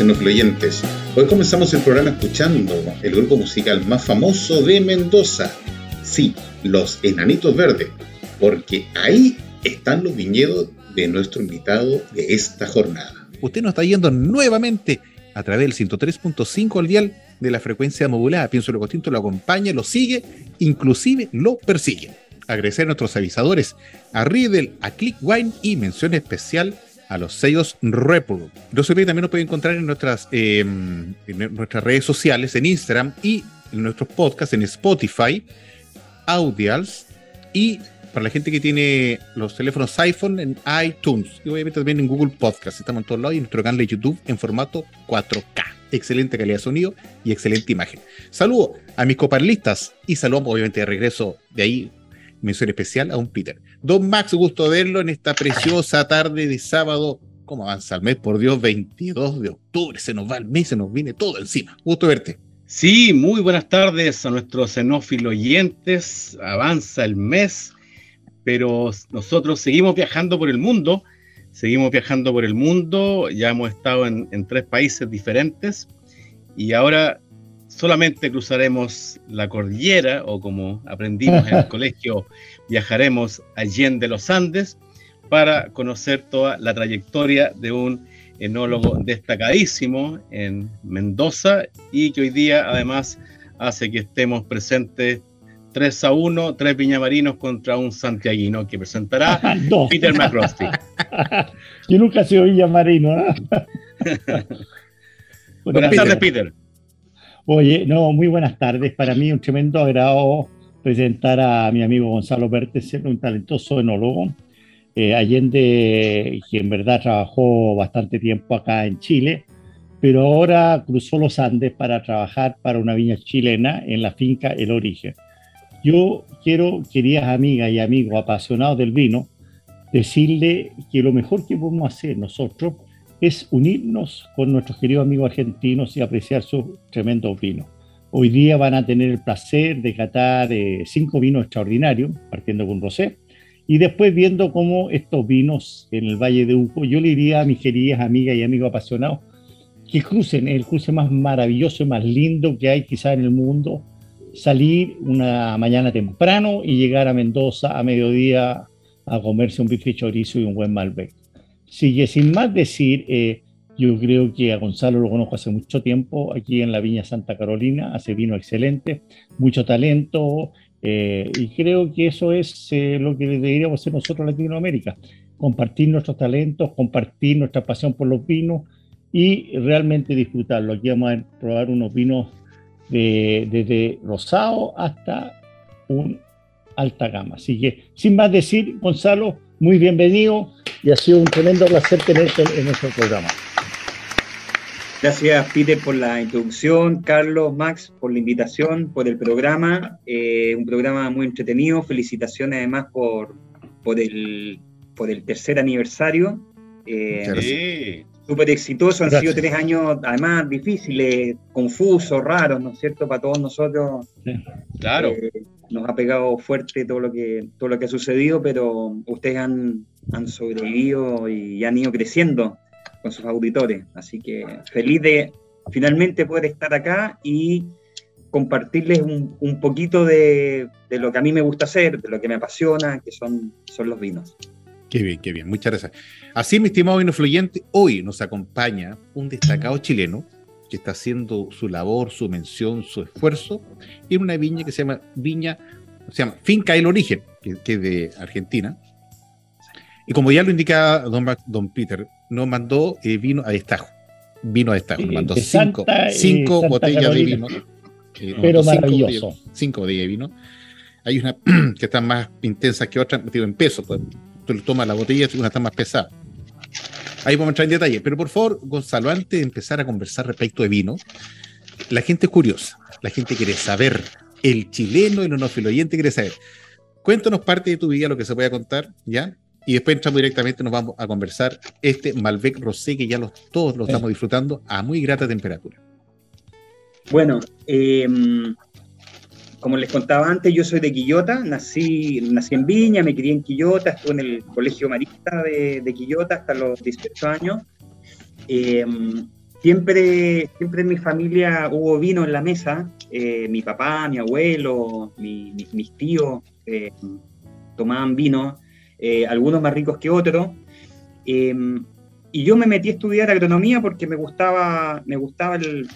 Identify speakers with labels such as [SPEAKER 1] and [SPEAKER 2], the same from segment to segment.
[SPEAKER 1] Tardes, xenofluyentes. Hoy comenzamos el programa escuchando el grupo musical más famoso de Mendoza. Sí, los Enanitos Verdes, porque ahí están los viñedos de nuestro invitado de esta jornada.
[SPEAKER 2] Usted nos está yendo nuevamente a través del 103.5 al dial de la frecuencia modulada. Pienso lo distinto lo acompaña, lo sigue, inclusive lo persigue. Agradecer a nuestros avisadores, a Riddle, a Clickwine y mención especial a los sellos Repro. No se también nos puede encontrar en nuestras, eh, nuestras redes sociales, en Instagram y en nuestros podcasts en Spotify, Audials y para la gente que tiene los teléfonos iPhone en iTunes y obviamente también en Google Podcast. Estamos en todos lados y en nuestro canal de YouTube en formato 4K. Excelente calidad de sonido y excelente imagen. Saludo a mis coparlistas y saludo obviamente de regreso de ahí mención especial a un Peter. Don Max, gusto verlo en esta preciosa tarde de sábado. ¿Cómo avanza el mes? Por Dios, 22 de octubre. Se nos va el mes, se nos viene todo encima. Gusto verte.
[SPEAKER 3] Sí, muy buenas tardes a nuestros xenófilos oyentes. Avanza el mes, pero nosotros seguimos viajando por el mundo. Seguimos viajando por el mundo. Ya hemos estado en, en tres países diferentes. Y ahora solamente cruzaremos la cordillera o como aprendimos en el colegio, viajaremos allende los Andes para conocer toda la trayectoria de un enólogo destacadísimo en Mendoza y que hoy día además hace que estemos presentes 3 a 1, tres viñamarinos contra un santiaguino que presentará Peter McCrosty.
[SPEAKER 4] Yo nunca he sido villamarino. ¿eh?
[SPEAKER 3] Buenas tardes, Peter.
[SPEAKER 4] Oye, no, muy buenas tardes. Para mí un tremendo agrado presentar a mi amigo Gonzalo Pérez, un talentoso enólogo, eh, Allende, que en verdad trabajó bastante tiempo acá en Chile, pero ahora cruzó los Andes para trabajar para una viña chilena en la finca El Origen. Yo quiero, queridas amigas y amigos apasionados del vino, decirle que lo mejor que podemos hacer nosotros es unirnos con nuestros queridos amigos argentinos y apreciar sus tremendos vinos. Hoy día van a tener el placer de catar eh, cinco vinos extraordinarios, partiendo con Rosé, y después viendo cómo estos vinos en el Valle de Uco, yo le diría a mis queridas amigas y amigos apasionados que crucen el cruce más maravilloso y más lindo que hay quizá en el mundo, salir una mañana temprano y llegar a Mendoza a mediodía a comerse un bife chorizo y un buen Malbec. Sigue sin más decir, eh, yo creo que a Gonzalo lo conozco hace mucho tiempo aquí en la Viña Santa Carolina, hace vino excelente, mucho talento, eh, y creo que eso es eh, lo que deberíamos hacer nosotros Latinoamérica, compartir nuestros talentos, compartir nuestra pasión por los vinos y realmente disfrutarlo. Aquí vamos a probar unos vinos desde rosado hasta un alta gama. Así que, sin más decir, Gonzalo, muy bienvenido y ha sido un tremendo placer tenerte en nuestro programa.
[SPEAKER 5] Gracias, Peter, por la introducción, Carlos, Max, por la invitación, por el programa. Eh, un programa muy entretenido. Felicitaciones además por, por, el, por el tercer aniversario. Eh, Súper exitoso. Han sido tres años, además, difíciles, confusos, raros, ¿no es cierto? Para todos nosotros.
[SPEAKER 3] Claro.
[SPEAKER 5] Eh, nos ha pegado fuerte todo lo que, todo lo que ha sucedido, pero ustedes han, han sobrevivido y han ido creciendo con sus auditores. Así que feliz de finalmente poder estar acá y compartirles un, un poquito de, de, lo que a mí me gusta hacer, de lo que me apasiona, que son, son los vinos.
[SPEAKER 2] Qué bien, qué bien, muchas gracias. Así, mi estimado vino fluyente, hoy nos acompaña un destacado chileno que está haciendo su labor, su mención, su esfuerzo en una viña que se llama Viña, se llama Finca El Origen, que, que es de Argentina. Y como ya lo indicaba don, don Peter, nos mandó eh, vino a destajo. Vino a destajo, nos mandó cinco, Santa, cinco botellas Carolina. de vino.
[SPEAKER 4] Eh, Pero maravilloso.
[SPEAKER 2] Cinco, cinco botellas de vino. Hay una que están más intensas que otras, digo, en peso. Pues, tú tomas la botella y una está más pesada. Ahí vamos a entrar en detalle. Pero por favor, Gonzalo, antes de empezar a conversar respecto de vino, la gente es curiosa, la gente quiere saber, el chileno, el onófilo oyente quiere saber. Cuéntanos parte de tu vida, lo que se pueda contar, ¿ya? Y después entramos directamente, nos vamos a conversar este Malbec Rosé, que ya los, todos lo estamos disfrutando a muy grata temperatura.
[SPEAKER 5] Bueno, eh, como les contaba antes, yo soy de Quillota, nací, nací en Viña, me crié en Quillota, estuve en el Colegio Marista de, de Quillota hasta los 18 años. Eh, siempre, siempre en mi familia hubo vino en la mesa. Eh, mi papá, mi abuelo, mi, mi, mis tíos eh, tomaban vino, eh, algunos más ricos que otros. y yo me metí a estudiar agronomía porque me gustaba, me gustaba el,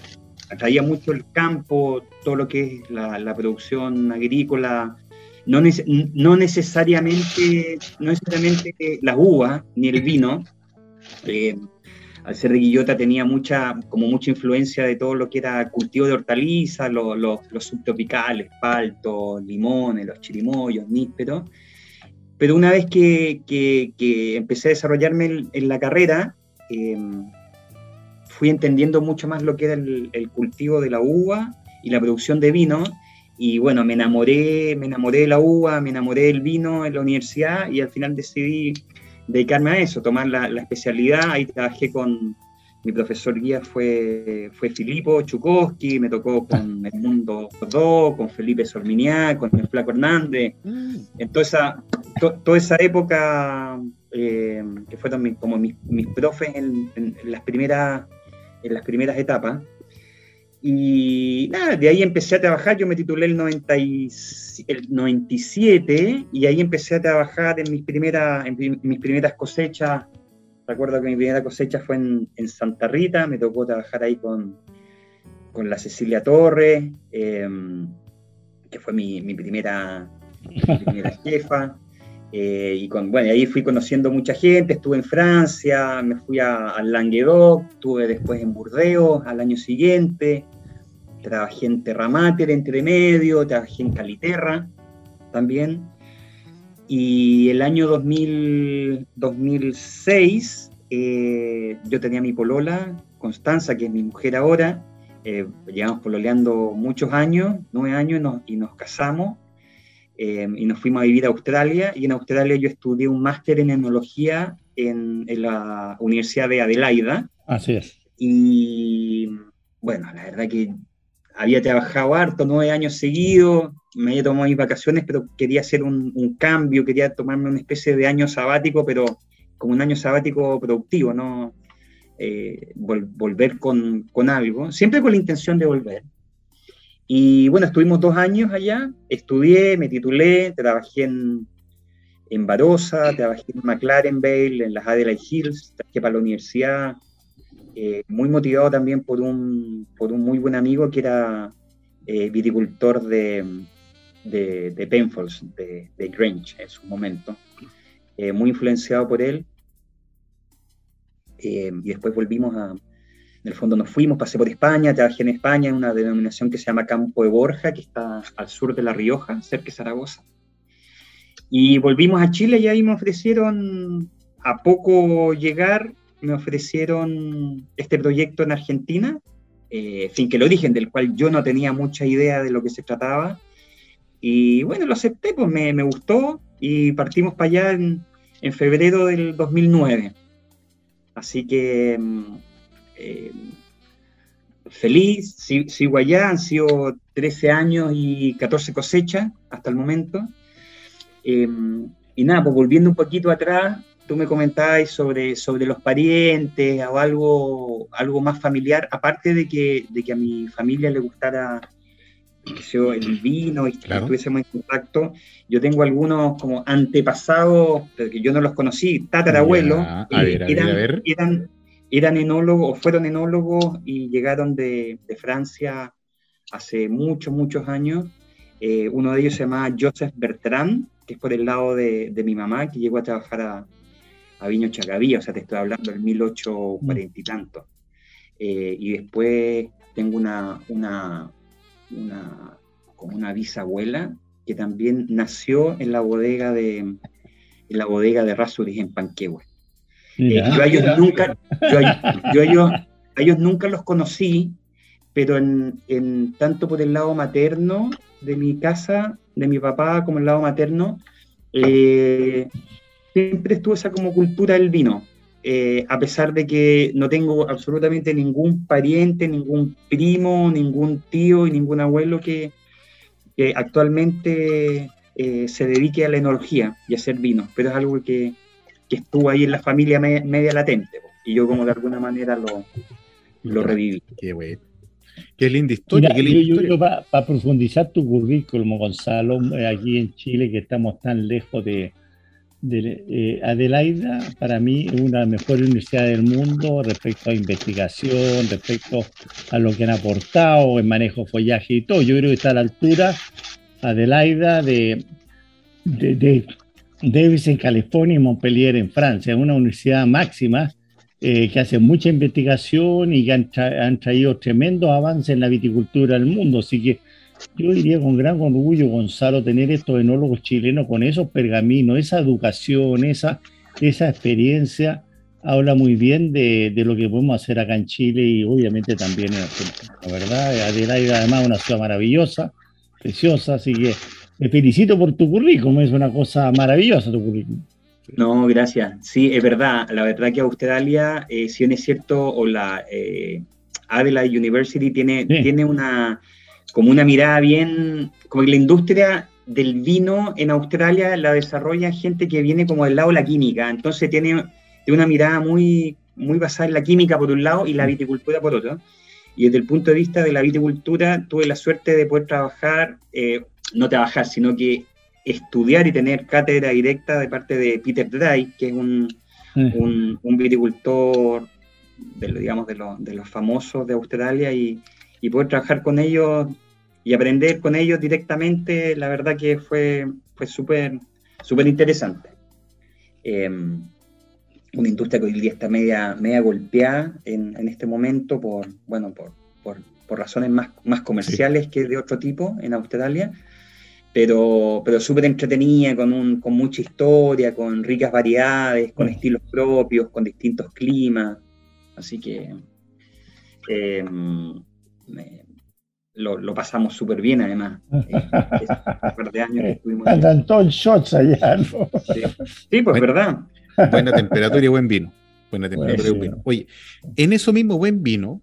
[SPEAKER 5] atraía mucho el campo, todo lo que es la, la producción agrícola, no, no, necesariamente, no necesariamente las uvas ni el vino. Eh, al ser de Guillota tenía mucha, como mucha influencia de todo lo que era cultivo de hortalizas, lo, lo, los subtropicales, palto, limones, los chirimoyos, nísperos. Pero una vez que, empecé a desarrollarme en, la carrera, eh, fui entendiendo mucho más lo que era el, el, cultivo de la uva y la producción de vino. Y bueno, me enamoré, me enamoré de la uva, me enamoré del vino en la universidad y al final decidí dedicarme a eso, tomar la, la especialidad. Ahí trabajé con mi profesor guía, fue, fue Filipo Chukowski, me tocó con el Mundo Rodó, con Felipe Sorminiá, con el Flaco Hernández. En toda esa, to, toda esa época, eh, que fueron mi, como mis, mis profes en, en, en las primeras en las primeras etapas. Y nada, de ahí empecé a trabajar, yo me titulé el, 90 y, el 97 y ahí empecé a trabajar en mis, primeras en mis primeras cosechas. Recuerdo que mi primera cosecha fue en, en Santa Rita, me tocó trabajar ahí con, con la Cecilia Torres, eh, que fue mi, mi primera, mi primera jefa. Eh, y con, bueno, ahí fui conociendo mucha gente, estuve en Francia, me fui al Languedoc, estuve después en Burdeos al año siguiente, trabajé en Terramater entre medio, trabajé en Caliterra también. Y el año 2000, 2006 eh, yo tenía mi polola, Constanza, que es mi mujer ahora, eh, llevamos pololeando muchos años, nueve años, y nos, y nos casamos eh, y nos fuimos a vivir a Australia y en Australia yo estudié un máster en enología en, en, la Universidad de Adelaida.
[SPEAKER 4] Así es.
[SPEAKER 5] Y bueno, la verdad que había trabajado harto, nueve años seguidos, me había tomado mis vacaciones, pero quería hacer un, cambio, quería tomarme una especie de año sabático, pero como un año sabático productivo, ¿no? Eh, vol volver con, con algo, siempre con la intención de volver. Y bueno, estuvimos dos años allá, estudié, me titulé, trabajé en, en Barossa, trabajé en McLaren Vale, en las Adelaide Hills, trabajé para la universidad, eh, muy motivado también por un, por un muy buen amigo que era eh, viticultor de, de, de Penfolds, de, de, Grange en su momento, eh, muy influenciado por él. Eh, y después volvimos a, en el fondo nos fuimos, pasé por España, trabajé en España en una denominación que se llama Campo de Borja, que está al sur de La Rioja, cerca de Zaragoza. Y volvimos a Chile y ahí me ofrecieron, a poco llegar, me ofrecieron este proyecto en Argentina, eh, Finque el Origen, del cual yo no tenía mucha idea de lo que se trataba. Y bueno, lo acepté, pues me, me gustó y partimos para allá en, en febrero del 2009. Así que eh, feliz, sigo allá, han sido 13 años y 14 cosechas hasta el momento. Em, y nada, pues volviendo un poquito atrás, tú me comentabas sobre, sobre los parientes o algo, algo más familiar, aparte de que, de que a mi familia le gustara el vino y estuviésemos en contacto. Yo tengo algunos como antepasados, que yo no los conocí, tatarabuelos, eran, eran, eran enólogos o fueron enólogos y llegaron de, de Francia hace muchos, muchos años. Eh, uno de ellos se llama Joseph Bertrand, que es por el lado de, de mi mamá, que llegó a trabajar a, a Viño Chacabía, o sea, te estoy hablando del 1840 y tanto. Eh, y después tengo una, una, una, como una bisabuela que también nació en la bodega de, en la bodega de Rasuris en Panquehue. Eh, yo a ellos nunca, yo, ellos, ellos nunca los conocí, pero en, en, tanto por el lado materno de mi casa, de mi papá, como el lado materno, eh, siempre estuvo esa como cultura del vino. Eh, a pesar de que no tengo absolutamente ningún pariente, ningún primo, ningún tío y ningún abuelo que, actualmente se dedique a la enología y a hacer vino, pero es algo que, que estuvo ahí en la familia media latente, y yo como de alguna manera lo, lo reviví.
[SPEAKER 2] Qué bueno. Qué linda historia.
[SPEAKER 4] Para profundizar tu currículum, Gonzalo, eh, aquí en Chile, que estamos tan lejos de, de eh, Adelaida, para mí es una de las mejores universidades del mundo respecto a investigación, respecto a lo que han aportado en manejo follaje y todo. Yo creo que está a la altura Adelaida de, de Davis en California y Montpellier en Francia, una universidad máxima eh, que hace mucha investigación y que han, traído tremendos avances en la viticultura del mundo. Así que yo diría con gran orgullo, Gonzalo, tener estos enólogos chilenos con esos pergaminos, esa educación, esa, esa experiencia, habla muy bien de, de, lo que podemos hacer acá en Chile y obviamente también en Argentina. La verdad, Adelaida además es una ciudad maravillosa, preciosa, así que me felicito por tu currículum, es una cosa maravillosa tu currículum.
[SPEAKER 5] No, gracias. Sí, es verdad. La verdad que Australia, eh, si es cierto, o la eh, Adelaide University tiene, tiene una como una mirada bien, como que la industria del vino en Australia la desarrolla gente que viene como del lado de la química. Entonces tiene, una mirada muy, muy basada en la química por un lado y la viticultura por otro. Y desde el punto de vista de la viticultura, tuve la suerte de poder trabajar eh, no trabajar, sino que estudiar y tener cátedra directa de parte de Peter Dry, que es un, un, viticultor de, digamos, de, de, los famosos de Australia y, y, poder trabajar con ellos y aprender con ellos directamente, la verdad que fue, fue súper súper interesante. Em, una industria que hoy día está media, media golpeada en, en este momento por, bueno, por, por, por razones más, más comerciales que de otro tipo en Australia, pero, pero súper entretenida, con, un, con mucha historia, con ricas variedades, con estilos propios, con distintos climas. Así que em, lo, pasamos súper bien, además.
[SPEAKER 4] de años que estuvimos Andan todos shots allá, ¿no?
[SPEAKER 5] Sí, pues verdad.
[SPEAKER 2] Buena temperatura y buen vino. Buena temperatura y buen vino. Oye, en eso mismo buen vino,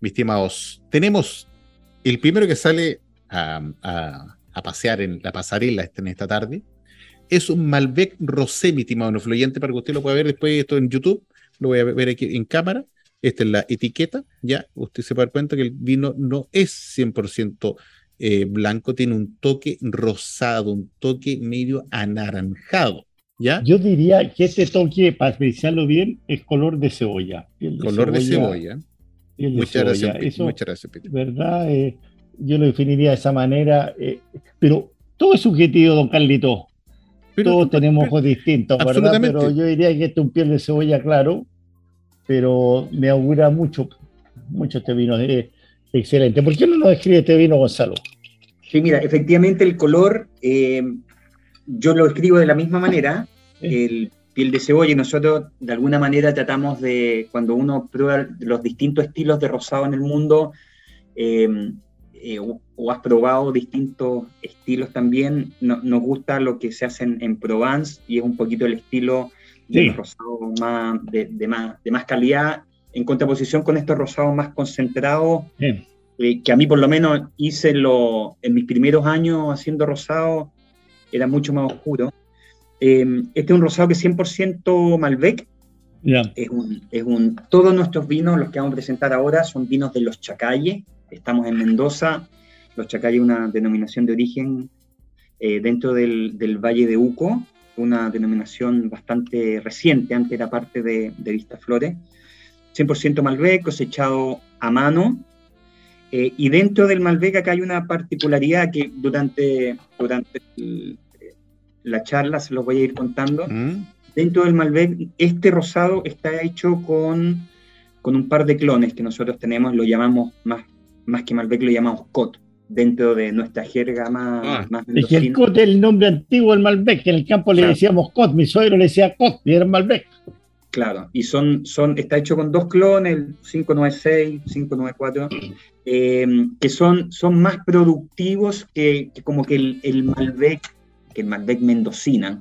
[SPEAKER 2] mis estimados, tenemos el primero que sale a a pasear en la pasarela en esta tarde. Es un Malbec Rosé, mi estimado fluyente, para que usted lo pueda ver después esto en YouTube. Lo voy a ver aquí en cámara. Esta es la etiqueta, ya. Usted se va a dar cuenta que el vino no es 100% eh, blanco, tiene un toque rosado, un toque medio anaranjado. ¿Ya?
[SPEAKER 4] Yo diría que este toque, para apreciarlo bien, es color de cebolla.
[SPEAKER 2] color de cebolla.
[SPEAKER 4] muchas, Gracias, muchas gracias, ¿Verdad? Eh, yo lo definiría de esa manera, eh, pero todo es subjetivo, don Carlito. Todos tenemos ojos distintos, ¿verdad? Pero yo diría que este es un piel de cebolla, claro, pero me augura mucho, mucho este vino. Es excelente. ¿Por qué no lo describe este vino, Gonzalo?
[SPEAKER 5] Sí, mira, efectivamente el color, eh, yo lo escribo de la misma manera, el piel de cebolla, y nosotros de alguna manera tratamos de, cuando uno prueba los distintos estilos de rosado en el mundo, eh, eh, o, has probado distintos estilos también. nos gusta lo que se hace en, Provence y es un poquito el estilo de rosado más, de, más, de más calidad en contraposición con estos rosados más concentrados, eh, que a mí por lo menos hice lo, en mis primeros años haciendo rosado, era mucho más oscuro. Eh, este es un rosado que es 100% Malbec. Es, un, es un, todos nuestros vinos, los que vamos a presentar ahora, son vinos de los Chacalles. Estamos en Mendoza. Los Chacalles es una denominación de origen eh, dentro del, del, Valle de Uco, una denominación bastante reciente, antes era parte de, de Vista Flores. 100% Malbec, cosechado a mano. Eh, y dentro del Malbec acá hay una particularidad que durante, durante la charla se los voy a ir contando. Mm. Dentro del Malbec, este rosado está hecho con, con un par de clones que nosotros tenemos, lo llamamos más, más que Malbec, lo llamamos Cot, dentro de nuestra jerga más, ah. más
[SPEAKER 4] Es que el Cot es el nombre antiguo del Malbec, que en el campo le decíamos Cot, mi suegro le decía Cot, y era Malbec.
[SPEAKER 5] Claro, y son, son, está hecho con dos clones, el 596, 594, eh, que son, son más productivos que, como que el, el, Malbec, que el Malbec mendocina.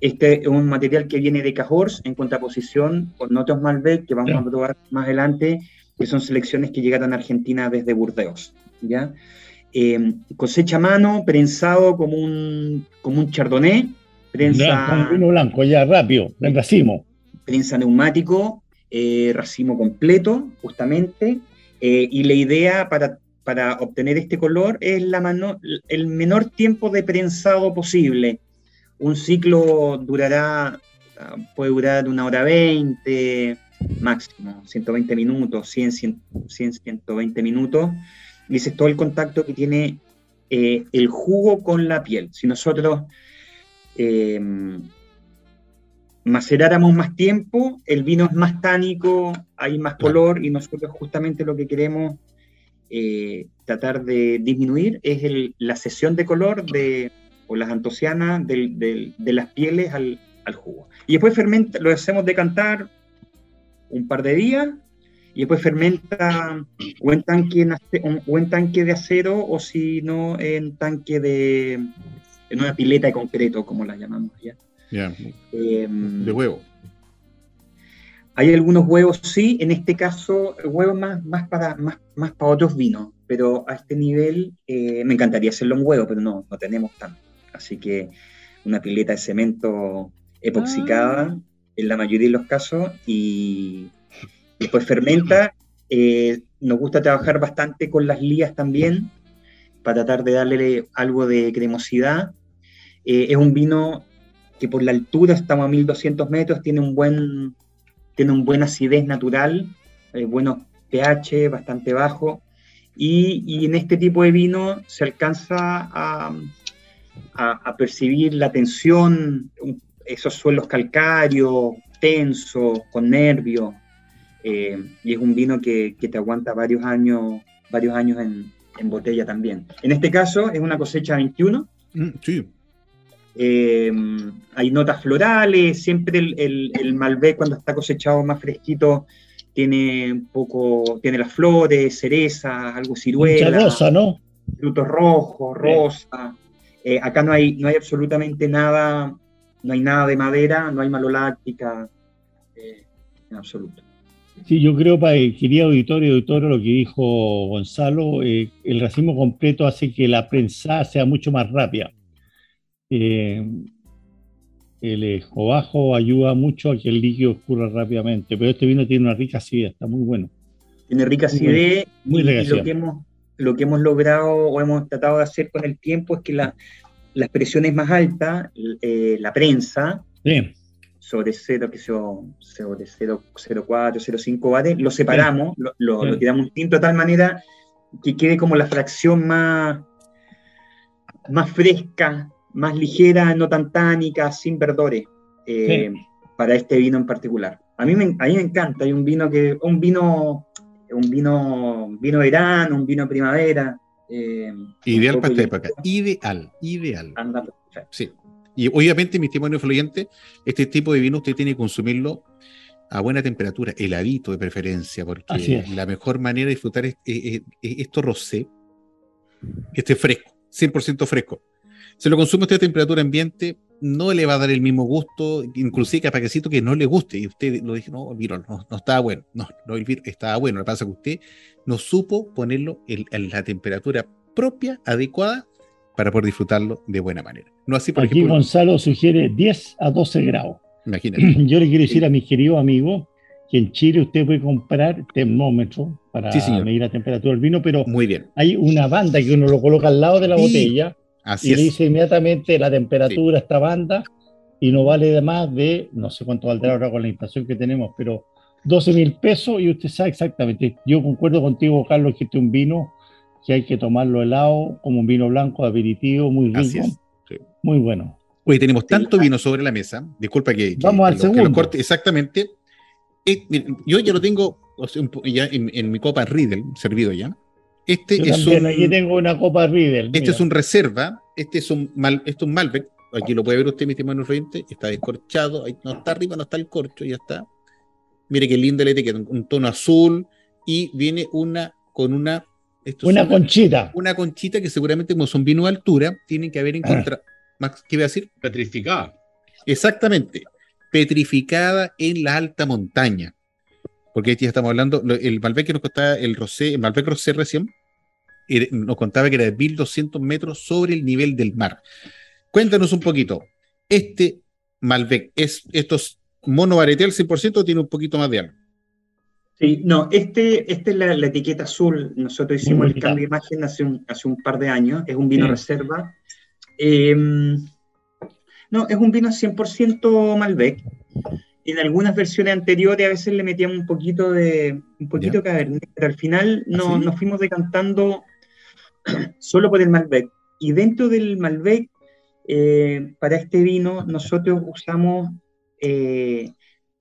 [SPEAKER 5] Este es un material que viene de Cajors en contraposición con otros Malbec que vamos a probar más adelante, que son selecciones que llegaron a Argentina desde Burdeos. ¿ya? Eh, cosecha a mano, prensado como un, como un chardonnay.
[SPEAKER 4] Prensa, con vino blanco, ya rápido, en racimo
[SPEAKER 5] prensa neumático, eh, racimo completo, justamente, eh, y la idea para, para, obtener este color es la el menor tiempo de prensado posible. Un ciclo durará, puede durar una hora veinte, máximo, 120 minutos, 100, 100, 120 minutos, es todo el contacto que tiene eh, el jugo con la piel. Si nosotros maceráramos más tiempo, el vino es más tánico, hay más color y nosotros justamente lo que queremos eh, tratar de disminuir es la sesión de color de, o las antocianas de, las pieles al, jugo. Y después fermenta, lo hacemos decantar un par de días y después fermenta o en tanque, o en tanque de acero o si no en tanque de en una pileta de concreto como la llamamos ya.
[SPEAKER 2] Em, de huevo.
[SPEAKER 5] Hay algunos huevos, sí, en este caso, huevos más, más, para, más, más para otros vinos, pero a este nivel eh, me encantaría hacerlo en huevo, pero no, no tenemos tanto. Así que una pileta de cemento epoxicada ah. en la mayoría de los casos y después fermenta. Eh, nos gusta trabajar bastante con las lías también para tratar de darle algo de cremosidad. Eh, es un vino que por la altura estamos a 1200 metros, tiene un buen, tiene un buen acidez natural, eh, buenos pH, bastante bajo, y, en este tipo de vino se alcanza a, a, percibir la tensión, esos suelos calcáreos, tensos, con nervios, eh, y es un vino que, que, te aguanta varios años, varios años en, en, botella también. En este caso es una cosecha 21. Mm, sí. Eh, hay notas florales, siempre el, el, Malbec cuando está cosechado más fresquito tiene un poco, tiene las flores, cereza, algo ciruela.
[SPEAKER 4] rosa, ¿no?
[SPEAKER 5] Frutos rojos, rosa. Eh, acá no hay, no hay absolutamente nada, no hay nada de madera, no hay maloláctica, eh, en absoluto.
[SPEAKER 4] Sí, yo creo, para el querido auditorio, auditorio, lo que dijo Gonzalo, el racimo completo hace que la prensa sea mucho más rápida. Eh, el escobajo ayuda mucho a que el líquido escurra rápidamente, pero este vino tiene una rica acidez, está muy bueno.
[SPEAKER 5] Tiene rica acidez muy, y, lo, que hemos, lo que hemos logrado o hemos tratado de hacer con el tiempo es que la, las presiones más altas, eh, la prensa, sobre 0, que sobre 0, 0,4, 0,5 bares, lo separamos, lo, lo, tiramos un tinto de tal manera que quede como la fracción más, más fresca más ligera, no tan tánica, sin verdores, eh, para este vino en particular. A mí, me, a mí me encanta, hay un vino que, un vino, un vino, vino verano, un vino primavera.
[SPEAKER 2] Eh, ideal para esta época, ideal, ideal. sí. Y obviamente, mi estimado influyente, este tipo de vino usted tiene que consumirlo a buena temperatura, heladito de preferencia, porque la mejor manera de disfrutar es, esto rosé, que esté fresco, 100% fresco. Se lo consume usted a temperatura ambiente, no le va a dar el mismo gusto, inclusive capacito que no le guste. Y usted lo dijo, no, el no, no estaba bueno. No, no, vino estaba bueno. Lo que pasa es que usted no supo ponerlo en, la temperatura propia, adecuada, para poder disfrutarlo de buena manera. No así, por
[SPEAKER 4] Aquí Gonzalo sugiere 10 a 12 grados. Imagínate. Yo le quiero decir a mis queridos amigos que en Chile usted puede comprar termómetro para medir la temperatura del vino, pero
[SPEAKER 2] Muy bien.
[SPEAKER 4] hay una banda que uno lo coloca al lado de la botella y le dice inmediatamente la temperatura esta banda y no vale de más de, no sé cuánto valdrá ahora con la inflación que tenemos, pero 12 mil pesos y usted sabe exactamente. Yo concuerdo contigo, Carlos, que este es un vino que hay que tomarlo helado, como un vino blanco, aperitivo, muy rico, muy bueno.
[SPEAKER 2] Hoy tenemos tanto vino sobre la mesa, disculpa que...
[SPEAKER 4] Vamos al segundo.
[SPEAKER 2] corte, exactamente. Eh, yo ya lo tengo ya en, mi copa Riedel, servido ya. Este es un,
[SPEAKER 4] aquí tengo una copa Riedel.
[SPEAKER 2] Este es un reserva, este es un, mal, este es un Malbec, aquí lo puede ver usted, mi estimado oyente, está descorchado, ahí no está arriba, no está el corcho, ya está. Mire qué linda la etiqueta, un tono azul y viene una con una...
[SPEAKER 4] una conchita.
[SPEAKER 2] Una conchita que seguramente como son vino de altura, tienen que haber encontrado... Max, ¿qué iba a decir?
[SPEAKER 3] Petrificada.
[SPEAKER 2] Exactamente, petrificada en la alta montaña. Porque aquí ya estamos hablando, el Malbec que nos contaba, el Rosé, el Malbec Rosé recién, nos contaba que era de 1200 metros sobre el nivel del mar. Cuéntanos un poquito, este Malbec, ¿es, ¿estos mono al 100% o tiene un poquito más de algo?
[SPEAKER 5] Sí, no, este, este es la, etiqueta azul. Nosotros hicimos el cambio de imagen hace un, hace un par de años. Es un vino reserva. Em, no, es un vino 100% Malbec. En algunas versiones anteriores a veces le metíamos un poquito de un poquito Cabernet, pero al final no, ¿Ah, nos fuimos decantando solo por el Malbec. Y dentro del Malbec, eh, para este vino, nosotros usamos eh,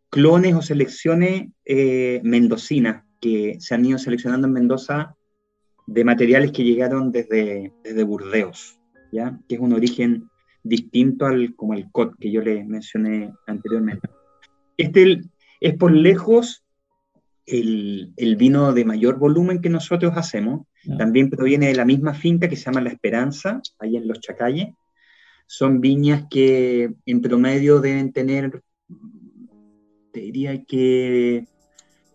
[SPEAKER 5] clones o selecciones eh, mendocinas que se han ido seleccionando en Mendoza de materiales que llegaron desde, desde Burdeos, ¿ya? que es un origen distinto al como el COT que yo le mencioné anteriormente. Este es por lejos el, el, vino de mayor volumen que nosotros hacemos. También proviene de la misma finca que se llama La Esperanza, ahí en Los Chacalles. Son viñas que en promedio deben tener diría que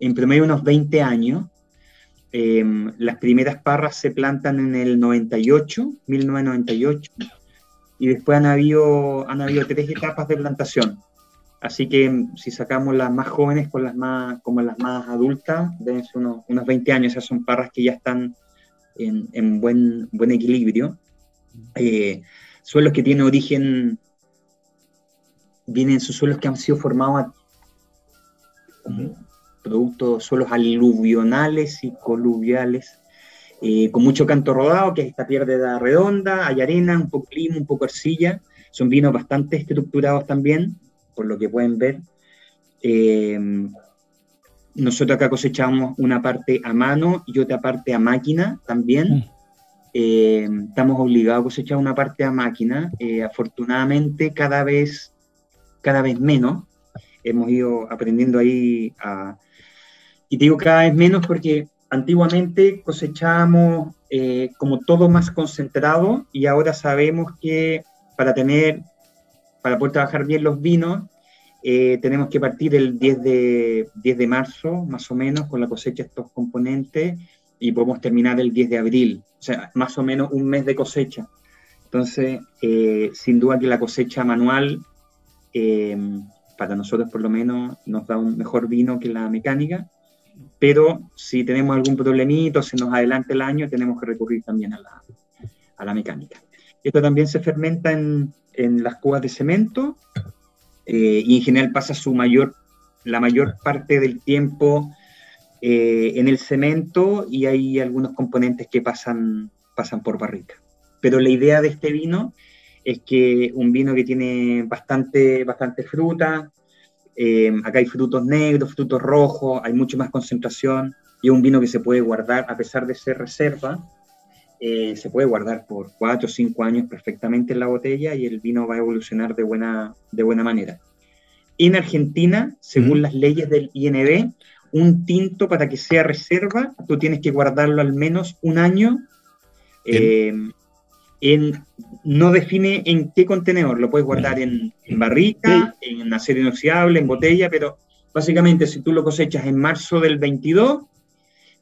[SPEAKER 5] en promedio unos 20 años. Em, las primeras parras se plantan en el 98, 1998, y después han habido, han habido tres etapas de plantación. Así que em, si sacamos las más jóvenes con las más, como las más adultas, deben unos, unos 20 años, esas son parras que ya están en, en buen, buen equilibrio. Eh, suelos que tienen origen, vienen sus suelos que han sido formados productos suelos aluvionales y coluviales, eh, con mucho canto rodado, que es esta piedra redonda, hay arena, un poco limo, un poco arcilla, son vinos bastante estructurados también, por lo que pueden ver. Eh, nosotros acá cosechamos una parte a mano y otra parte a máquina también. Mm. Eh, estamos obligados a cosechar una parte a máquina. afortunadamente, cada vez, cada vez menos hemos ido aprendiendo ahí a... Y digo cada vez menos porque antiguamente cosechábamos eh, como todo más concentrado y ahora sabemos que para tener, para poder trabajar bien los vinos, eh, tenemos que partir el 10 de, 10 de marzo, más o menos, con la cosecha de estos componentes y podemos terminar el 10 de abril, o sea, más o menos un mes de cosecha. Entonces, eh, sin duda que la cosecha manual para nosotros por lo menos nos da un mejor vino que la mecánica, pero si tenemos algún problemito, se nos adelanta el año, tenemos que recurrir también a la, a la mecánica. Esto también se fermenta en, en las cubas de cemento eh, y en general pasa su mayor, la mayor parte del tiempo eh, en el cemento y hay algunos componentes que pasan, pasan por barrica. Pero la idea de este vino es que un vino que tiene bastante, bastante fruta, eh, acá hay frutos negros, frutos rojos, hay mucho más concentración, y es un vino que se puede guardar, a pesar de ser reserva, eh, se puede guardar por cuatro o cinco años perfectamente en la botella y el vino va a evolucionar de buena, de buena manera. En Argentina, según las leyes del INB, un tinto para que sea reserva, tú tienes que guardarlo al menos un año en, no define en qué contenedor. Lo puedes guardar en, en barrica, en acero inoxidable, en botella, pero básicamente si tú lo cosechas en marzo del 22,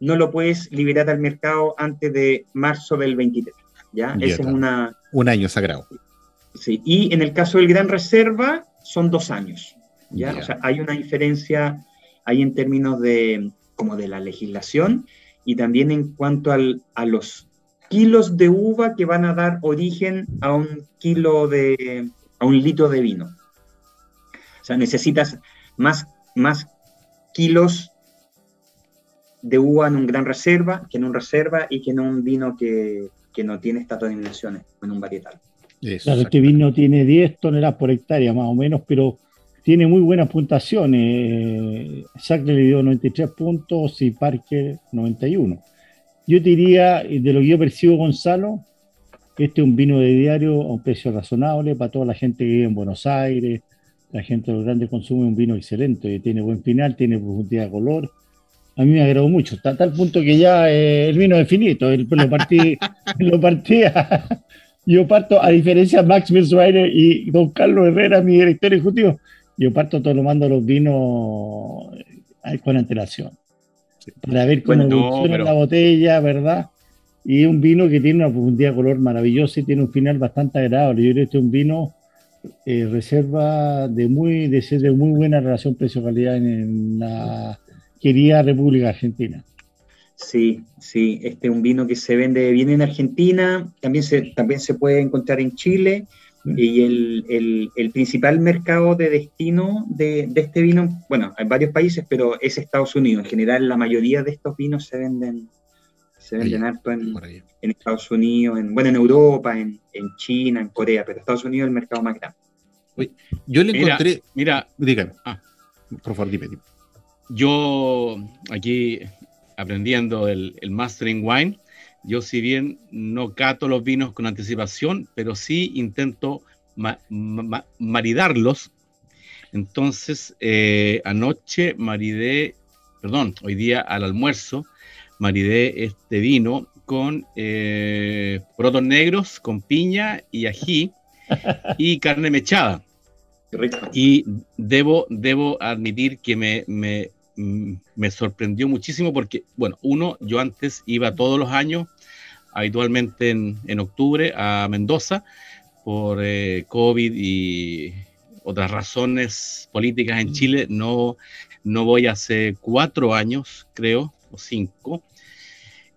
[SPEAKER 5] no lo puedes liberar al mercado antes de marzo del 23. ¿ya? Esa es una...
[SPEAKER 2] Un año sagrado.
[SPEAKER 5] Sí, y en el caso del Gran Reserva son dos años. ¿ya? O sea, hay una diferencia ahí en términos de, como de la legislación y también en cuanto al, a los kilos de uva que van a dar origen a un kilo de, a un litro de vino. O sea, necesitas más, más kilos de uva en un gran reserva que en un reserva y que en un vino que, que no tiene estas denominaciones, en un varietal.
[SPEAKER 4] claro, este vino tiene 10 toneladas por hectárea más o menos, pero tiene muy buenas puntuaciones. Sacre le dio 93 puntos y Parker 91. Yo te diría, de lo que yo percibo, Gonzalo, este es un vino de diario a un precio razonable para toda la gente que vive en Buenos Aires, la gente de los grandes consume un vino excelente, tiene buen final, tiene profundidad de color. A mí me agradó mucho, hasta tal punto que ya eh, el vino es finito, lo partí, lo partí yo parto, a diferencia de Max Milsweider y don Carlos Herrera, mi director ejecutivo, yo parto todo lo mando los vinos eh, con antelación. Para ver cómo funciona la botella, ¿verdad? Y un vino que tiene una profundidad de color maravillosa y tiene un final bastante agradable. Yo creo que este es un vino eh, reserva de muy de ser de muy buena relación precio-calidad en, la querida República Argentina.
[SPEAKER 5] Sí, sí, este es un vino que se vende bien en Argentina, también se, también se puede encontrar en Chile y el, el, principal mercado de destino de, de, este vino, bueno, hay varios países, pero es Estados Unidos. En general, la mayoría de estos vinos se venden, se venden harto en, en, Estados Unidos, en, bueno, en Europa, en, en, China, en Corea, pero Estados Unidos es el mercado más grande.
[SPEAKER 2] yo le encontré.
[SPEAKER 3] Mira, dígame. Ah, por favor, dime, Yo aquí aprendiendo el, el Mastering Wine yo si bien no cato los vinos con anticipación, pero sí intento maridarlos. Entonces, eh, anoche maridé, perdón, hoy día al almuerzo, maridé este vino con eh, brotos negros, con piña y ají y carne mechada. Y debo, debo admitir que me, me, me sorprendió muchísimo porque, bueno, uno, yo antes iba todos los años, habitualmente en, octubre, a Mendoza por eh, COVID y otras razones políticas en Chile. No, no voy hace cuatro años, creo, o cinco.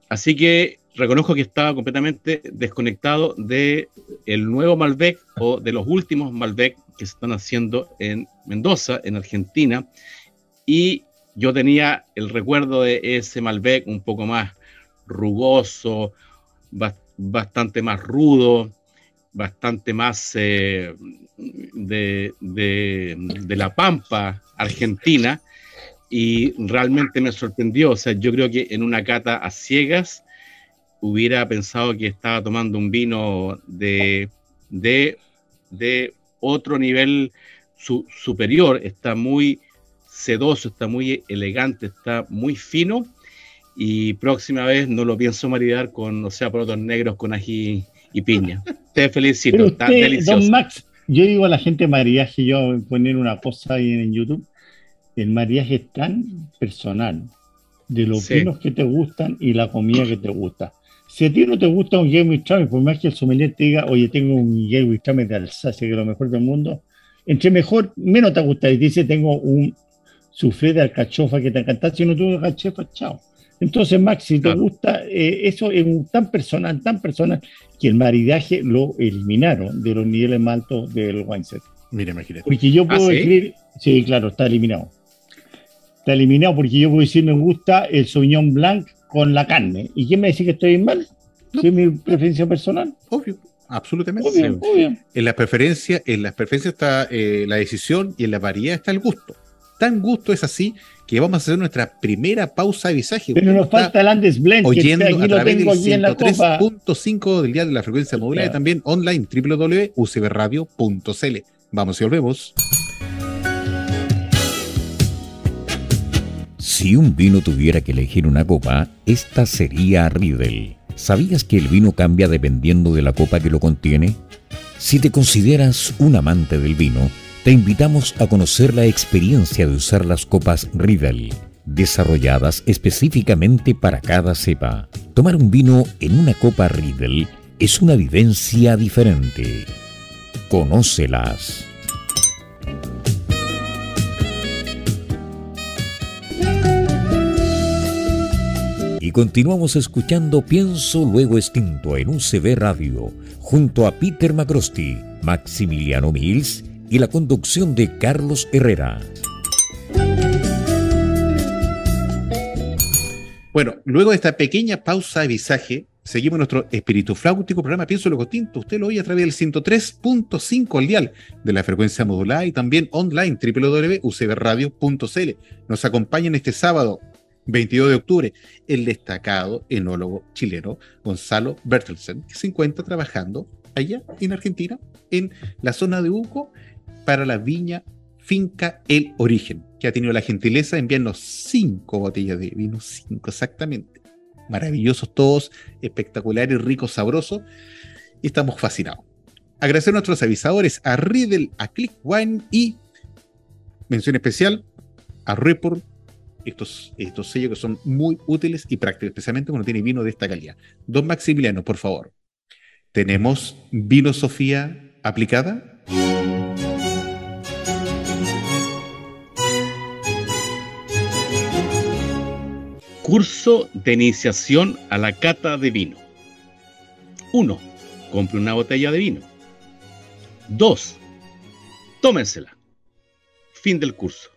[SPEAKER 3] Así que reconozco que estaba completamente desconectado de el nuevo Malbec o de los últimos Malbec que se están haciendo en Mendoza, en Argentina, y yo tenía el recuerdo de ese Malbec un poco más rugoso, bastante más rudo, bastante más eh, de, la pampa argentina y realmente me sorprendió. O sea, yo creo que en una cata a ciegas hubiera pensado que estaba tomando un vino de, de, otro nivel superior. Está muy sedoso, está muy elegante, está muy fino. Y próxima vez no lo pienso maridar con, o sea, porotos negros con ají y piña. Te felicito, está delicioso.
[SPEAKER 4] Don Max, yo digo a la gente mariaje, yo poner una cosa ahí en YouTube, el mariaje es tan personal, de los vinos que te gustan y la comida que te gusta. Si a ti no te gusta un Game Travel, por más que el sommelier te diga, oye, tengo un Game Travel de Alsacia, que es lo mejor del mundo, entre mejor, menos te gusta. Y dice, tengo un sufrir de alcachofa que te encanta, si no tuvo alcachofa, chao. Entonces, Max, si te gusta, eh, eso es tan personal, tan personal, que el maridaje lo eliminaron de los niveles más altos del wine set.
[SPEAKER 2] Mira, imagínate.
[SPEAKER 4] Porque yo puedo ¿Ah, decir, sí, claro, está eliminado. Está eliminado porque yo puedo decir, me gusta el Sauvignon Blanc con la carne. ¿Y quién me dice que estoy mal? No. es mi preferencia personal.
[SPEAKER 2] Obvio. Absolutamente. Obvio, obvio. En la preferencia, en las preferencias está eh, la decisión y en la variedad está el gusto tan gusto es así que vamos a hacer nuestra primera pausa de visaje.
[SPEAKER 4] Pero nos falta el Andes Blend,
[SPEAKER 2] oyendo a través del 103.5 del día de la frecuencia modulada y también online www.ucbradio.cl. Vamos y volvemos.
[SPEAKER 6] Si un vino tuviera que elegir una copa, esta sería Riedel ¿Sabías que el vino cambia dependiendo de la copa que lo contiene? Si te consideras un amante del vino, te invitamos a conocer la experiencia de usar las copas Riedel, desarrolladas específicamente para cada cepa. Tomar un vino en una copa Riedel es una vivencia diferente. Conócelas. Y continuamos escuchando Pienso Luego Extinto en UCB Radio, junto a Peter Macrosti, Maximiliano Mills y la conducción de Carlos Herrera.
[SPEAKER 2] Bueno, luego de esta pequeña pausa de visaje, seguimos nuestro espíritu flautico programa Pienso Luego Extinto. Usted lo oye a través del 103.5 al dial de la frecuencia modulada y también online www.ucbradio.cl. Nos acompañan este sábado 22 de octubre, el destacado enólogo chileno Gonzalo Bertelsen, que se encuentra trabajando allá en Argentina, en la zona de Uco, para la viña Finca El Origen, que ha tenido la gentileza de enviarnos cinco botellas de vino, cinco exactamente. Maravillosos todos, espectaculares, ricos, sabrosos, estamos fascinados. Agradecer a nuestros avisadores, a Riddle, a Click Wine y mención especial a Report estos, estos sellos que son muy útiles y prácticos, especialmente cuando tiene vino de esta calidad. Don Maximiliano, por favor. ¿Tenemos vino Sofía aplicada?
[SPEAKER 3] Curso de iniciación a la cata de vino. 1. Compre una botella de vino. 2. Tómensela. Fin del curso.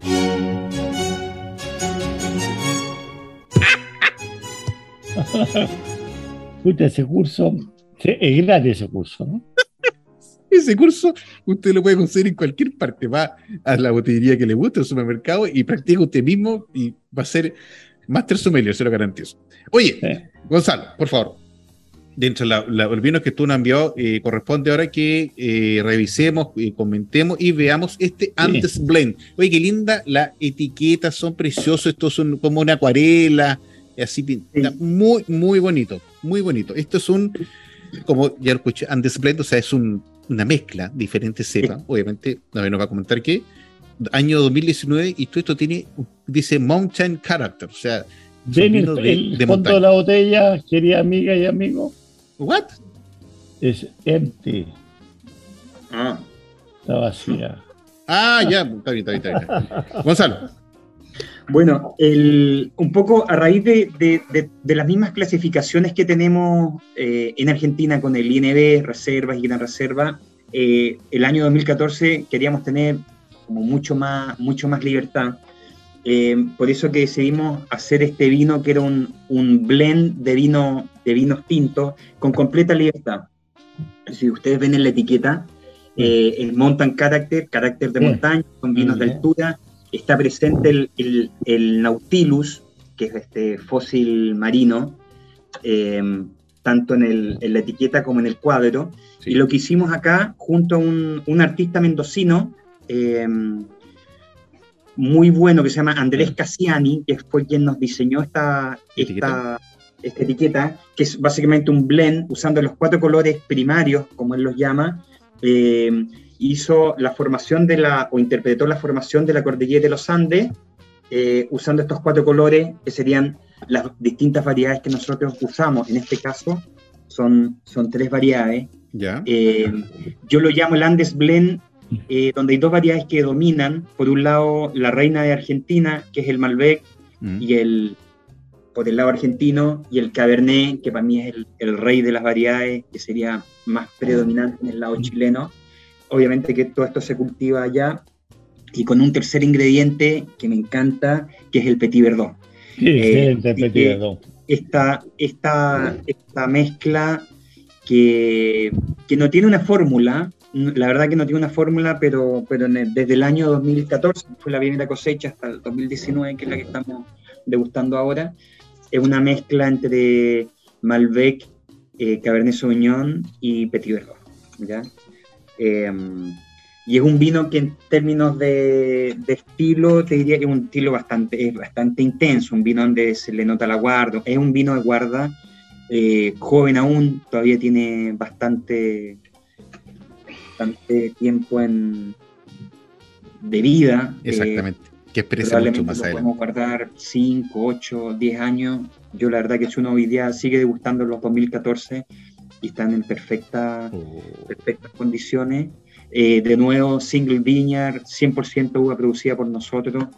[SPEAKER 4] Puta, ese curso, es gratis ese curso, ¿no?
[SPEAKER 2] Ese curso usted lo puede conseguir en cualquier parte. Va a la botillería que le guste, al supermercado, y practica usted mismo y va a ser Master Sommelier, se lo garantizo. Oye, Gonzalo, por favor. Dentro del vino que tú nos has enviado, eh, corresponde ahora que eh, revisemos, y comentemos y veamos este antes blend. Oye, qué linda, las etiquetas son preciosas, estos son como una acuarela, así pinta, muy, muy bonito, muy bonito. Esto es un, como ya lo escuché, antes blend, o sea, es un, una mezcla, diferentes cepas. Obviamente, a ver, nos va a comentar que año 2019 y todo esto tiene, dice Mountain Character, o sea,
[SPEAKER 4] Ven el, de, el de fondo de la botella, querida amiga y amigo.
[SPEAKER 2] ¿What?
[SPEAKER 4] Es empty.
[SPEAKER 5] Ah.
[SPEAKER 4] Está vacía.
[SPEAKER 2] Ah, ya, está bien, está bien, está bien. Gonzalo.
[SPEAKER 5] Bueno, el, un poco a raíz de, de, de, las mismas clasificaciones que tenemos eh, en Argentina con el INB, reservas y gran reserva, eh, el año 2014 queríamos tener como mucho más, mucho más libertad. Eh, por eso que decidimos hacer este vino que era un, un blend de, vino, de vinos tintos con completa libertad. Si ustedes ven en la etiqueta, eh, el Mountain Character, carácter de montaña, con vinos de altura, está presente el, el, el, Nautilus, que es este fósil marino, eh, tanto en, el, en, la etiqueta como en el cuadro. Sí. Y lo que hicimos acá, junto a un, un artista mendocino, eh, muy bueno que se llama Andrés Cassiani, que fue quien nos diseñó esta, esta, esta, etiqueta, que es básicamente un blend usando los cuatro colores primarios, como él los llama. Eh, hizo la formación de la, o interpretó la formación de la cordillera de los Andes, eh, usando estos cuatro colores, que serían las distintas variedades que nosotros usamos. En este caso, son, son tres variedades.
[SPEAKER 2] Yeah.
[SPEAKER 5] Eh, yo lo llamo el Andes Blend eh, donde hay dos variedades que dominan. Por un lado, la reina de Argentina, que es el Malbec, mm. y el, por el lado argentino, y el Cabernet, que para mí es el, el, rey de las variedades, que sería más predominante en el lado chileno. Obviamente que todo esto se cultiva allá, y con un tercer ingrediente que me encanta, que es el Petit Verdot.
[SPEAKER 4] Eh, Petit Verdot.
[SPEAKER 5] Esta, esta, esta mezcla que, que no tiene una fórmula, la verdad que no tiene una fórmula, pero, pero el, desde el año 2014, fue la primera cosecha, hasta el 2019, que es la que estamos degustando ahora, es una mezcla entre Malbec, eh, Cabernet Sauvignon y Petit Verdot. ¿ya? Eh, y es un vino que en términos de, estilo, te diría que es un estilo bastante, es bastante intenso, un vino donde se le nota la guarda, es un vino de guarda, eh, joven aún, todavía tiene bastante, bastante tiempo en, de vida.
[SPEAKER 2] Eh, Exactamente, que expresa mucho más adelante.
[SPEAKER 5] Podemos guardar 5, 8, 10 años. Yo la verdad que si uno hoy día sigue degustando los 2014 y están en perfecta, oh. perfectas condiciones. Eh, de nuevo, single vineyard, 100% uva producida por nosotros,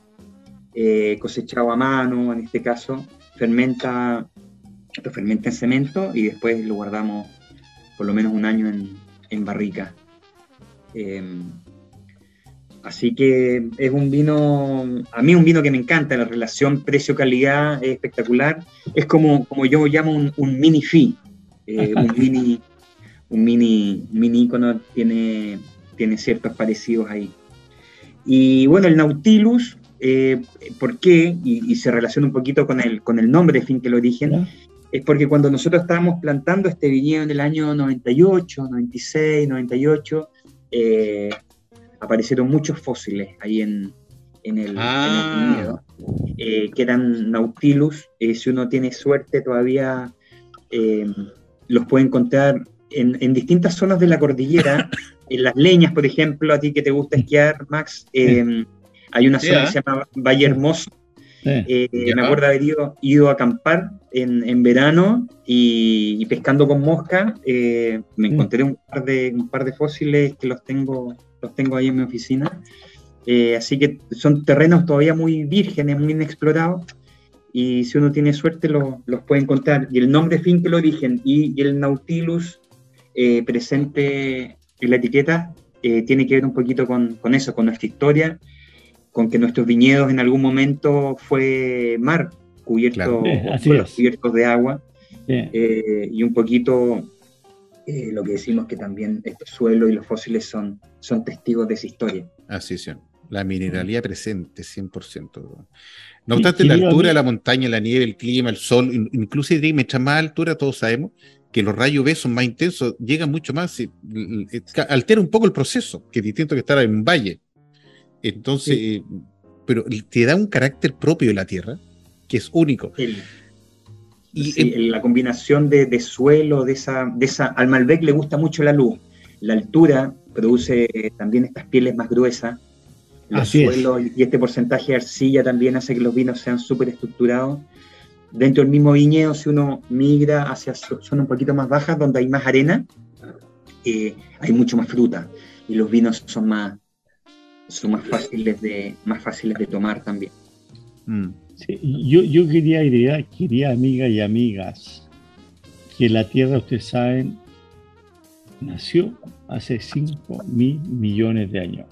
[SPEAKER 5] eh, cosechado a mano, en este caso, fermenta, lo fermenta en cemento y después lo guardamos por lo menos un año en, barrica. Em, así que es un vino, a mí un vino que me encanta, la relación precio-calidad es espectacular. Es como, como yo llamo un, un mini fee, eh, un mini un mini, mini icono tiene tiene ciertos parecidos ahí. Y bueno, el Nautilus, eh, ¿por qué? Y, se relaciona un poquito con el, con el nombre de Finca el Origen, es porque cuando nosotros estábamos plantando este viñedo en el año 98, 96, 98, aparecieron muchos fósiles ahí en, en, el, ah. viñedo, eh, que eran Nautilus. Eh, si uno tiene suerte, todavía eh, los puede encontrar en, en, distintas zonas de la cordillera en las leñas, por ejemplo, a ti que te gusta esquiar, Max, em, hay una zona que se llama Valle Hermoso. Eh, me acuerdo haber ido, a acampar en, verano y, pescando con mosca. Eh, me encontré un par, de, un par de fósiles que los tengo, los tengo ahí en mi oficina. Eh, así que son terrenos todavía muy vírgenes, muy inexplorados. Y si uno tiene suerte, los puede encontrar. Y el nombre fin que lo origen y, y el Nautilus presente la etiqueta eh, tiene que ver un poquito con, eso, con nuestra historia, con que nuestros viñedos en algún momento fue mar, cubierto, cubiertos de agua, eh, y un poquito eh, lo que decimos que también este suelo y los fósiles son, son testigos de esa historia.
[SPEAKER 2] Así es, la mineralidad presente, 100%. No obstante, la altura de la montaña, la nieve, el clima, el sol, incluso mientras más altura, todos sabemos que los rayos B son más intensos, llegan mucho más, altera un poco el proceso, que es distinto que estar en un valle. Entonces, eh, pero te da un carácter propio de la tierra, que es único.
[SPEAKER 5] y la combinación de, suelo, de esa, de esa, al Malbec le gusta mucho la luz. La altura produce también estas pieles más gruesas. Los suelos y este porcentaje de arcilla también hace que los vinos sean súper estructurados dentro del mismo viñedo, si uno migra hacia zonas un poquito más bajas, donde hay más arena, eh, hay mucho más fruta y los vinos son más, son más fáciles de, más fáciles de tomar también.
[SPEAKER 4] Mm. yo, yo quería idea, quería amigas y amigas, que la Tierra, ustedes saben, nació hace 5 mil millones de años.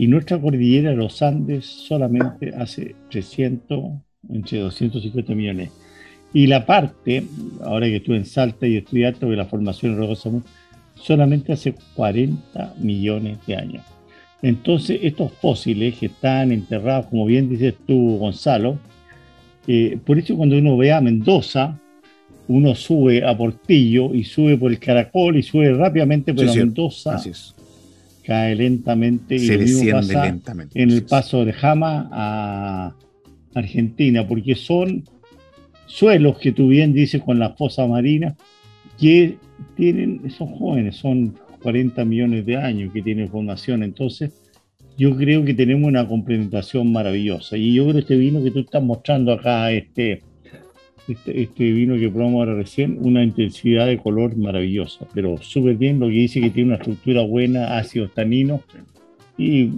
[SPEAKER 4] Y nuestra cordillera, los Andes, solamente hace 300 entre 250 millones. Y la parte, ahora que estuve en Salta y estudié de la formación rocosa solamente hace 40 millones de años. Entonces, estos fósiles que están enterrados, como bien dices tú, Gonzalo, eh, por eso cuando uno ve a Mendoza, uno sube a Portillo y sube por el Caracol y sube rápidamente por la Mendoza, cae lentamente y lo mismo pasa lentamente, en el paso de Jama a Argentina, porque son suelos que tú bien dices con la fosa marina, que tienen, son jóvenes, son 40 millones de años que tienen formación, entonces yo creo que tenemos una complementación maravillosa. Y yo creo que este vino que tú estás mostrando acá, este, este, este vino que probamos ahora recién, una intensidad de color maravillosa, pero súper bien lo que dice que tiene una estructura buena, ácido tanino, y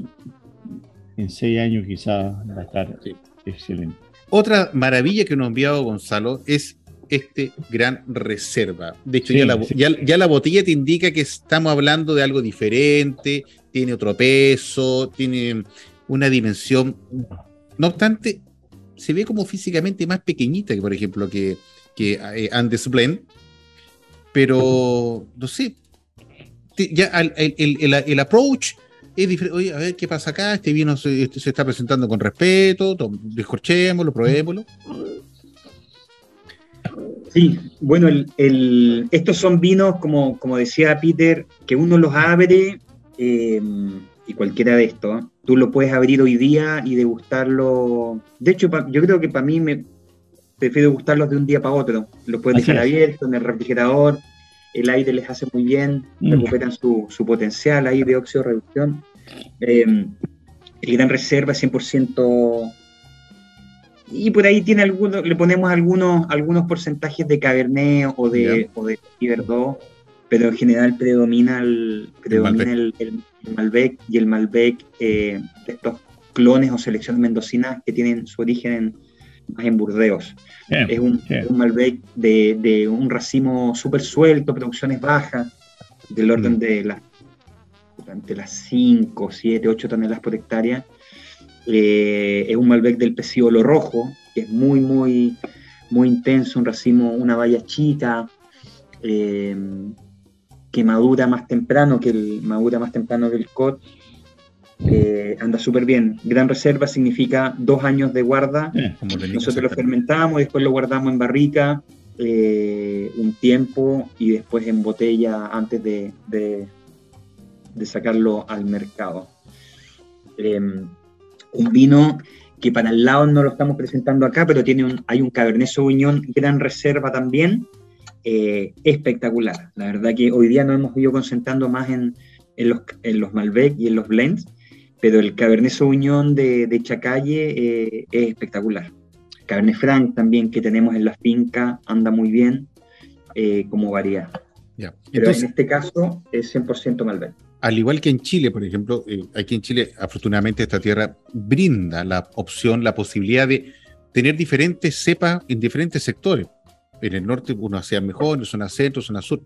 [SPEAKER 4] en seis años quizás va a estar Excelente.
[SPEAKER 2] Otra maravilla que nos ha enviado Gonzalo es este gran reserva. De hecho, ya, la, botella te indica que estamos hablando de algo diferente, tiene otro peso, tiene una dimensión. No obstante, se ve como físicamente más pequeñita que, por ejemplo, que, que eh, Andes. Pero, no sé, ya el approach es diferente. Oye, a ver qué pasa acá. Este vino se, este está presentando con respeto. Descorchémoslo, probémoslo.
[SPEAKER 5] Sí, bueno, estos son vinos, como, como decía Peter, que uno los abre em, y cualquiera de estos, tú lo puedes abrir hoy día y degustarlo. De hecho, yo creo que para mí me prefiero degustarlos de un día para otro. Lo puedes dejar abierto en el refrigerador, el aire les hace muy bien, mm. recuperan su, potencial ahí de óxido reducción. Eh, el Gran Reserva 100%. Y por ahí tiene algunos, le ponemos algunos, algunos porcentajes de Cabernet o de, o de Verdot, pero en general predomina el, predomina el, Malbec y el Malbec eh, de estos clones o selecciones mendocinas que tienen su origen más en Burdeos. es un, Malbec de, un racimo súper suelto, producciones bajas, del orden mm. de las, las 5, 7, 8 toneladas por hectárea. Eh, es un Malbec del pecíolo rojo, que es muy, muy, muy intenso, un racimo, una valla chica, eh, que madura más temprano que el madura más temprano que el COT. Eh, anda súper bien. Gran reserva significa dos años de guarda. Eh, Nosotros lo fermentamos, después lo guardamos en barrica eh, un tiempo y después en botella antes de, de, sacarlo al mercado. Em, un vino que para el lado no lo estamos presentando acá, pero tiene un, hay un Cabernet Sauvignon Gran Reserva también, eh, espectacular. La verdad que hoy día nos hemos ido concentrando más en, los, en los, Malbec y en los blends, pero el Cabernet Sauvignon de, de Chacalle eh, es espectacular. Cabernet Franc también que tenemos en la finca anda muy bien eh, como varía. Pero en este caso es 100% Malbec.
[SPEAKER 2] Al igual que en Chile, por ejemplo, aquí en Chile, afortunadamente, esta tierra brinda la opción, la posibilidad de tener diferentes cepas en diferentes sectores en el norte uno hacía mejor, en zona centro, zona sur.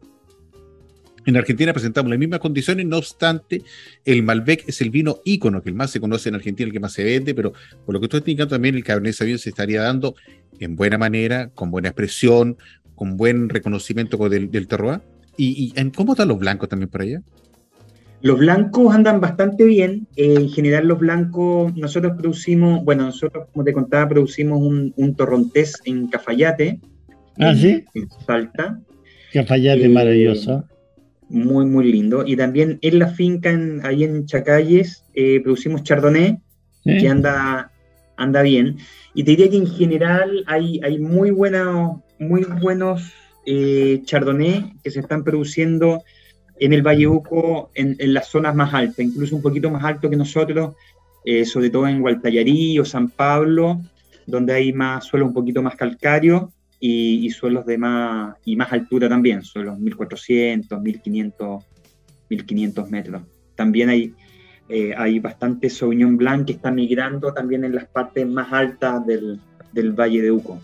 [SPEAKER 2] En Argentina presentamos las mismas condiciones, no obstante, el Malbec es el vino ícono que el más se conoce en Argentina, el que más se vende, pero por lo que estoy indicando también el Cabernet Sauvignon se estaría dando en buena manera, con buena expresión, con buen reconocimiento del, del terroir. ¿Y, y cómo están los blancos también por allá?
[SPEAKER 5] Los blancos andan bastante bien. Eh, en general, los blancos, nosotros producimos, bueno, nosotros, como te contaba, producimos un, un torrontés en Cafayate,
[SPEAKER 4] ¿Ah, sí?
[SPEAKER 5] Salta.
[SPEAKER 4] Que fallate eh, maravilloso.
[SPEAKER 5] Muy, muy lindo. Y también en la finca, ahí en Chacalles, eh, producimos Chardonnay, que anda, anda bien. Y te diría que en general hay, hay muy, buenos muy buenos eh, Chardonnay que se están produciendo en el Valle Uco, en, en, las zonas más altas, incluso un poquito más alto que nosotros, sobre todo en Gualtallarí o San Pablo, donde hay más suelo un poquito más calcáreo y, suelos de más, y más altura también, suelos 1400, 1500, 1500 metros. También hay, eh, hay bastante Sauvignon Blanc que está migrando también en las partes más altas del, del Valle de Uco.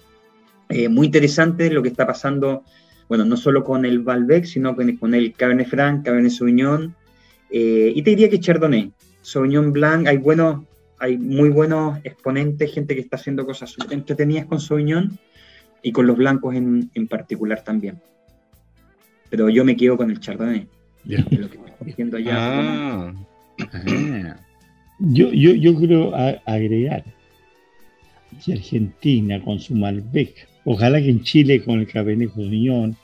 [SPEAKER 5] Eh, muy interesante lo que está pasando, bueno, no solo con el Malbec, sino con, con el Cabernet Franc, Cabernet Sauvignon, eh, y te diría que Chardonnay. Sauvignon Blanc, hay buenos, hay muy buenos exponentes, gente que está haciendo cosas entretenidas con Sauvignon, y con los blancos en, en particular también. Pero yo me quedo con el Chardonnay. Lo que diciendo allá. Ah.
[SPEAKER 4] Yo, yo, yo quiero agregar que Argentina con su Malbec, ojalá que en Chile con el Cabernet Sauvignon,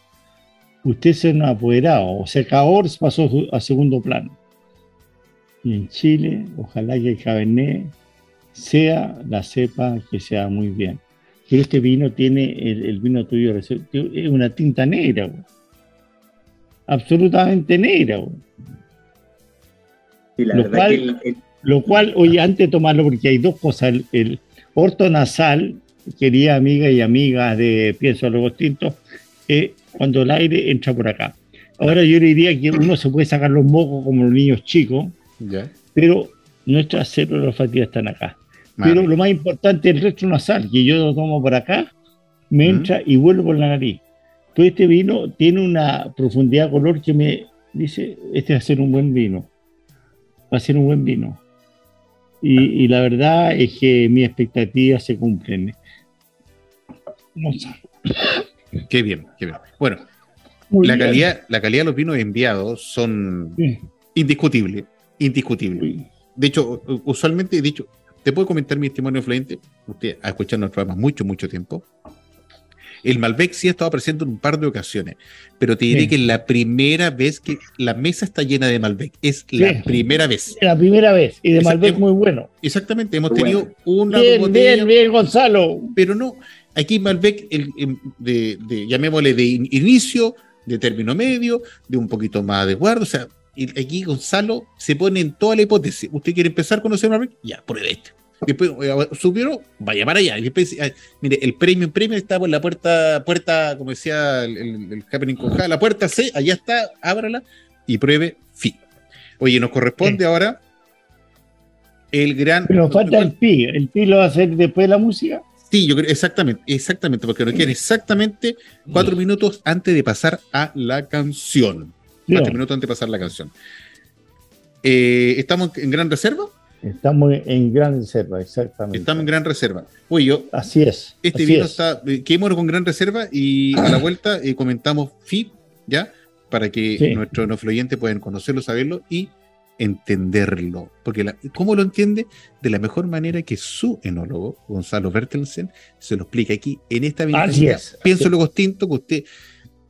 [SPEAKER 4] usted se nos ha apoderado, o sea, Cahors pasó a segundo plano. Y en Chile, ojalá que el Cabernet sea la cepa que sea muy bien que este vino tiene, el, vino tuyo es una tinta negra, absolutamente negra. lo, cual, lo cual, oye, antes de tomarlo, porque hay dos cosas, el, orto nasal, querida amiga y amiga de Pienso Luego Tinto, eh, cuando el aire entra por acá. Ahora yo le diría que uno se puede sacar los mocos como los niños chicos, pero nuestras células olfativas están acá. Pero lo más importante es el resto nasal, que yo lo tomo por acá, me entra y vuelvo por la nariz. Todo este vino tiene una profundidad de color que me dice, este va a ser un buen vino. Va a ser un buen vino. Y, la verdad es que mis expectativas se cumplen.
[SPEAKER 2] Qué bien, qué bien. Bueno, la calidad, la calidad de los vinos enviados son indiscutibles, indiscutibles. De hecho, usualmente he dicho, ¿Te puedo comentar mi testimonio influyente? Usted ha escuchado nuestro programa mucho, mucho tiempo. El Malbec sí ha estado presente en un par de ocasiones, pero te diré que es la primera vez que la mesa está llena de Malbec. Es la primera vez.
[SPEAKER 4] La primera vez. Y de Malbec muy bueno.
[SPEAKER 2] Exactamente. Hemos tenido una.
[SPEAKER 4] Bien, bien, bien, Gonzalo.
[SPEAKER 2] Pero no. Aquí Malbec, el, de, llamémosle de inicio, de término medio, de un poquito más de guardo. O sea, aquí Gonzalo se pone en toda la hipótesis. ¿Usted quiere empezar a conocer Malbec? Ya, pruebe este. Después eh, subieron, vaya para allá. mire, el premio, el premio está por la puerta, puerta, como decía el, el, Happening la puerta C, allá está, ábrala y pruebe FI. Oye, nos corresponde ahora el gran.
[SPEAKER 4] Pero falta el pi, el pi lo va a hacer después de la música.
[SPEAKER 2] Sí, yo creo, exactamente, exactamente, porque nos quedan exactamente cuatro minutos antes de pasar a la canción. Cuatro minutos antes de pasar la canción. Eh, ¿Estamos en gran reserva?
[SPEAKER 4] Estamos en gran reserva, exactamente.
[SPEAKER 2] Estamos en gran reserva. Uy, yo.
[SPEAKER 4] Así es.
[SPEAKER 2] Este vino está. Eh, quedémonos con gran reserva y a la vuelta eh, comentamos FIT, ¿ya? Para que nuestros no puedan conocerlo, saberlo y entenderlo. Porque, ¿cómo lo entiende? De la mejor manera que su enólogo, Gonzalo Bertelsen, se lo explica aquí en esta
[SPEAKER 4] Así es.
[SPEAKER 2] Pienso lo distinto que usted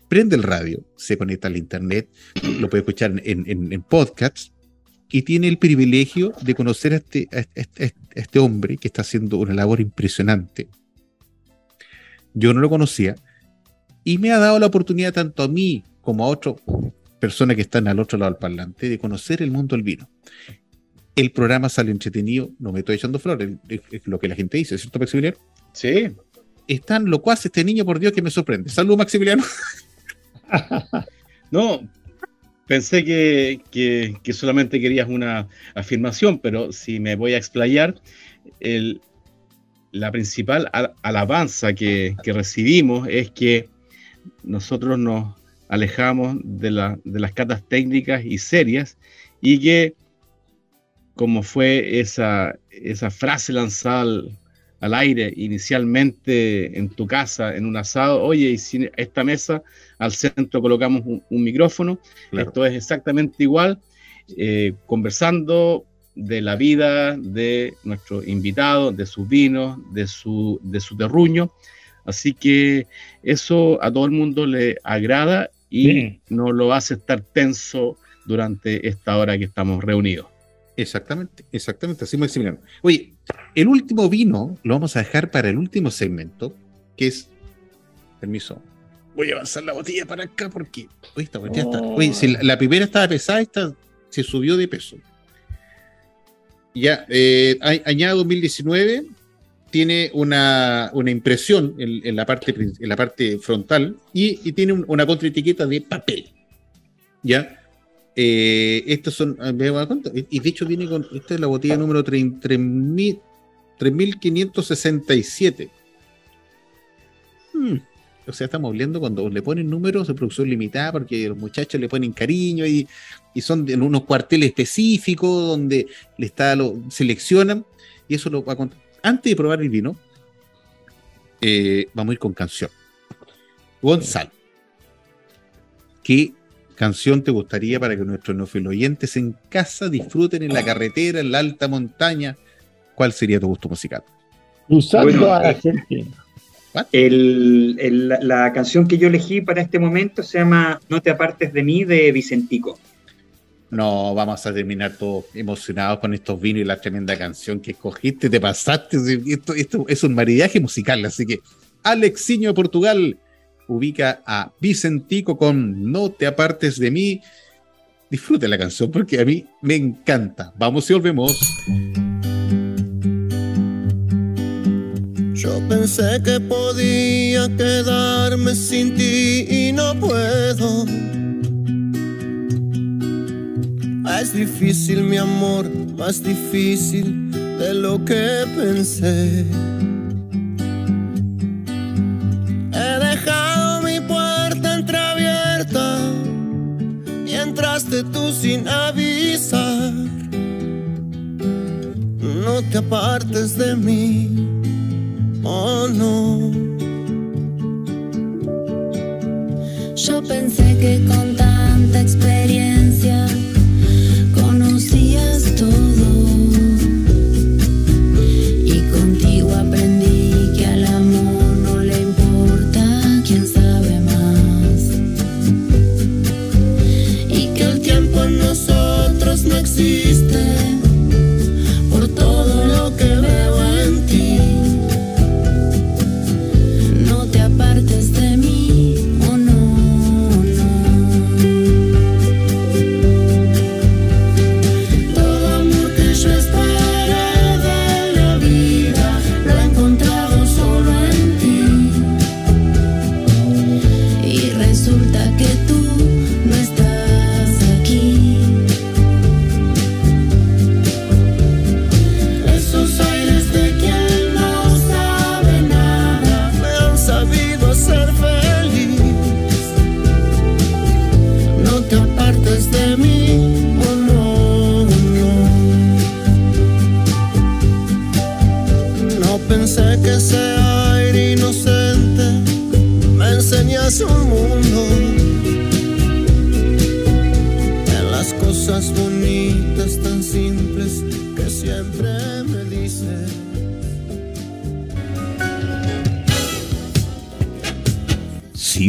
[SPEAKER 2] prende el radio, se conecta al internet, lo puede escuchar en, en, en podcasts y tiene el privilegio de conocer este, a este, este, hombre que está haciendo una labor impresionante. Yo no lo conocía y me ha dado la oportunidad tanto a mí como a otras personas que están al otro lado del parlante de conocer el mundo del vino. El programa sale entretenido, no me estoy echando flores, es, lo que la gente dice, ¿cierto, Maximiliano?
[SPEAKER 3] Sí.
[SPEAKER 2] Están locuaz este niño, por Dios, que me sorprende. Salud, Maximiliano.
[SPEAKER 3] no, Pensé que, solamente querías una afirmación, pero si me voy a explayar, la principal alabanza que, recibimos es que nosotros nos alejamos de, las catas técnicas y serias y que, como fue esa, esa frase lanzada al aire inicialmente en tu casa, en un asado, oye, y si esta mesa al centro colocamos un, micrófono, esto es exactamente igual, eh, conversando de la vida de nuestro invitado, de sus vinos, de su, de su terruño, así que eso a todo el mundo le agrada y no lo hace estar tenso durante esta hora que estamos reunidos.
[SPEAKER 2] Exactamente, exactamente, así Maximiliano. Oye, el último vino lo vamos a dejar para el último segmento, que es, permiso, voy a avanzar la botella para acá porque, oye, esta botella está, oye, si la, primera estaba pesada, esta se subió de peso. Ya, eh, añado 2019 tiene una, una impresión en, la parte, en la parte frontal y, tiene una contraetiqueta de papel. ¿Ya? Eh, estos son, ah, y de hecho viene con, esta es la botella número 3567. Hmm. O sea, estamos hablando cuando le ponen números de producción limitada, porque los muchachos le ponen cariño y, son en unos cuarteles específicos donde le está lo seleccionan y eso lo va a contar. Antes de probar el vino, eh, vamos a ir con canción. Gonzalo, ¿qué canción te gustaría para que nuestros oyentes en casa disfruten en la carretera, en la alta montaña? ¿Cuál sería tu gusto musical?
[SPEAKER 4] Usando a Argentina.
[SPEAKER 5] la canción que yo elegí para este momento se llama No te apartes de mí de Vicentico.
[SPEAKER 2] No, vamos a terminar todos emocionados con estos vinos y la tremenda canción que escogiste, te pasaste. Esto, esto es un maridaje musical, así que Alexiño de Portugal ubica a Vicentico con No te apartes de mí. Disfrute la canción porque a mí me encanta. Vamos y volvemos.
[SPEAKER 7] Yo pensé que podía quedarme sin ti y no puedo. Es difícil mi amor, más difícil de lo que pensé. Tú sin avisar. No te apartes de mí, oh no.
[SPEAKER 8] Yo pensé que con tanta experiencia conocías todo.
[SPEAKER 7] see.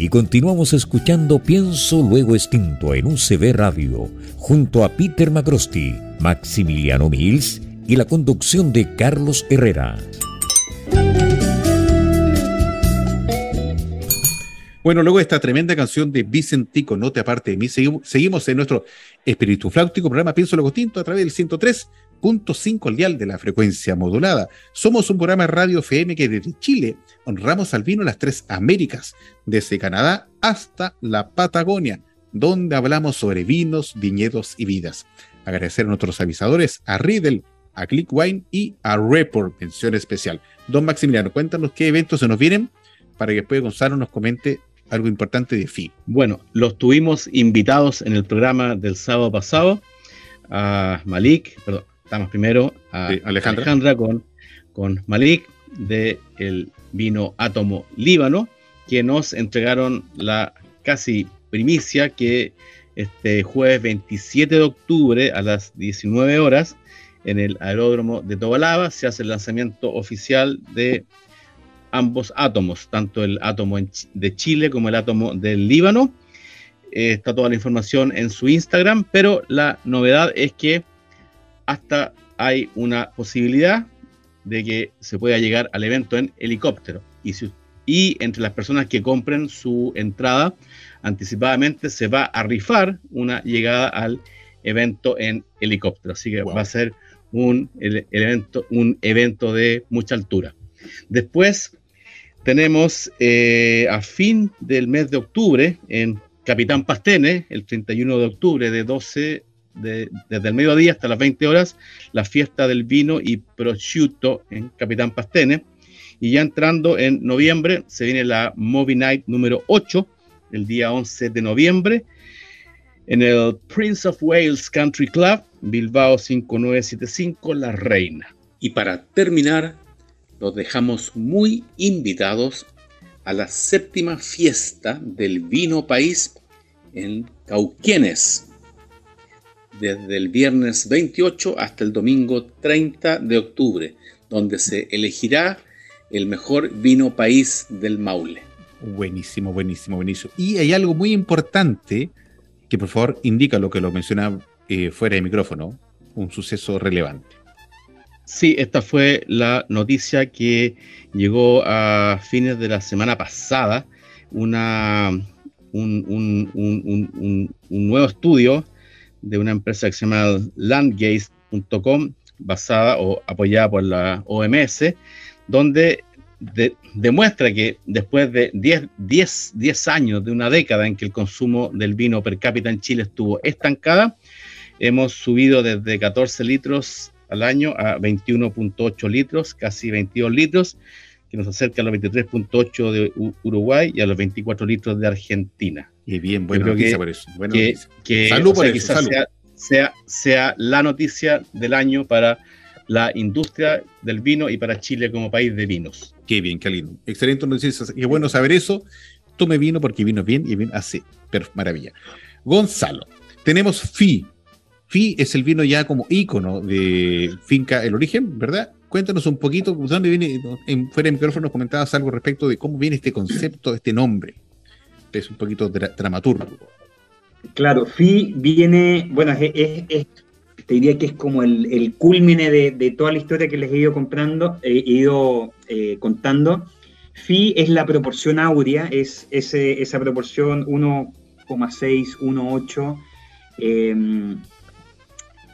[SPEAKER 6] Y continuamos escuchando Pienso Luego Extinto en UCB Radio, junto a Peter Macrosti, Maximiliano Mills y la conducción de Carlos Herrera.
[SPEAKER 2] Bueno, luego de esta tremenda canción de Vicentico, No te aparte de mí, seguimos, seguimos en nuestro espíritu flautico programa Pienso Luego Extinto a través del 103.5 al dial de la frecuencia modulada. Somos un programa de radio FM que desde Chile honramos al vino las tres Américas, desde Canadá hasta la Patagonia, donde hablamos sobre vinos, viñedos y vidas. Agradecer a nuestros avisadores, a Riedel, a Click Wine y a Report, mención especial. Don Maximiliano, cuéntanos qué eventos se nos vienen para que después Gonzalo nos comente algo importante de FI.
[SPEAKER 3] Bueno, los tuvimos invitados en el programa del sábado pasado a Malik, perdón, estamos primero a
[SPEAKER 2] Sí, Alejandra.
[SPEAKER 3] Alejandra, con, con Malik de el vino Átomo Líbano, que nos entregaron la casi primicia que este jueves 27 de octubre a las 19 horas en el aeródromo de Tobalaba se hace el lanzamiento oficial de ambos átomos, tanto el átomo de Chile como el átomo del Líbano. Eh, está toda la información en su Instagram, pero la novedad es que hasta hay una posibilidad de que se pueda llegar al evento en helicóptero. Y, si- y entre las personas que compren su entrada anticipadamente se va a rifar una llegada al evento en helicóptero. Así que
[SPEAKER 2] Wow.
[SPEAKER 3] va a ser un, el- el evento, un evento de mucha altura. Después tenemos eh, a fin del mes de octubre en Capitán Pastene, el 31 de octubre de 12, de- desde el mediodía hasta las 20 horas, la fiesta del vino y prosciutto en Capitán Pastene. Y ya entrando en noviembre, se viene la Movie Night número 8, el día 11 de noviembre, en el Prince of Wales Country Club, Bilbao 5975, La Reina. Y para terminar, los dejamos muy invitados a la séptima fiesta del vino país en Cauquienes, desde el viernes 28 hasta el domingo 30 de octubre, donde se elegirá el mejor vino país del Maule.
[SPEAKER 2] Buenísimo, buenísimo, buenísimo. Y hay algo muy importante que por favor indica lo que lo mencionaba eh, fuera de micrófono, un suceso relevante.
[SPEAKER 3] Sí, esta fue la noticia que llegó a fines de la semana pasada, una, un, un- un- un- un- un nuevo estudio de una empresa que se llama landgaze.com, basada o apoyada por la OMS, donde de- demuestra que después de 10, 10, 10 años, de una década en que el consumo del vino per cápita en Chile estuvo estancada, hemos subido desde 14 litros al año a 21.8 litros, casi 22 litros, que nos acerca a los 23.8 de Uruguay y a los 24 litros de Argentina.
[SPEAKER 2] Y bien, buena noticia
[SPEAKER 3] que-
[SPEAKER 2] por eso. buena
[SPEAKER 3] que,
[SPEAKER 2] noticia.
[SPEAKER 3] que,
[SPEAKER 2] Salud por
[SPEAKER 3] sea,
[SPEAKER 2] eso, salud.
[SPEAKER 3] Sea, sea, sea la noticia del año para la industria del vino y para Chile como país de vinos.
[SPEAKER 2] Qué bien, qué lindo. Excelente noticia. Qué bueno saber eso. Tome vino porque vino bien y bien hace maravilla. Gonzalo, tenemos FI. FI es el vino ya como ícono de Finca El Origen, ¿verdad? Cuéntanos un poquito, ¿dónde viene? En, fuera de micrófono nos comentabas algo respecto de cómo viene este concepto, este nombre. Es un poquito dra- dramaturgo.
[SPEAKER 5] Claro, Fi viene, bueno, es, te diría que es como el, el culmine de, toda la historia que les he ido comprando, he ido eh, contando. Phi es la proporción áurea, es ese- esa proporción 1,6, 1,8, eh,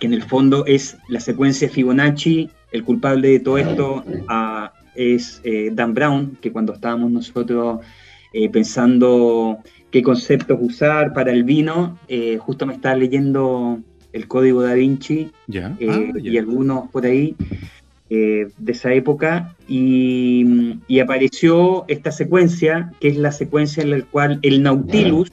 [SPEAKER 5] que en el fondo es la secuencia Fibonacci. El culpable de todo esto es eh, Dan Brown, que cuando estábamos nosotros eh, pensando qué conceptos usar para el vino, eh, justo me estaba leyendo el código da Vinci
[SPEAKER 2] Ya.
[SPEAKER 5] eh,
[SPEAKER 2] Ah,
[SPEAKER 5] y algunos por ahí eh, de esa época y, y apareció esta secuencia que es la secuencia en la cual el Nautilus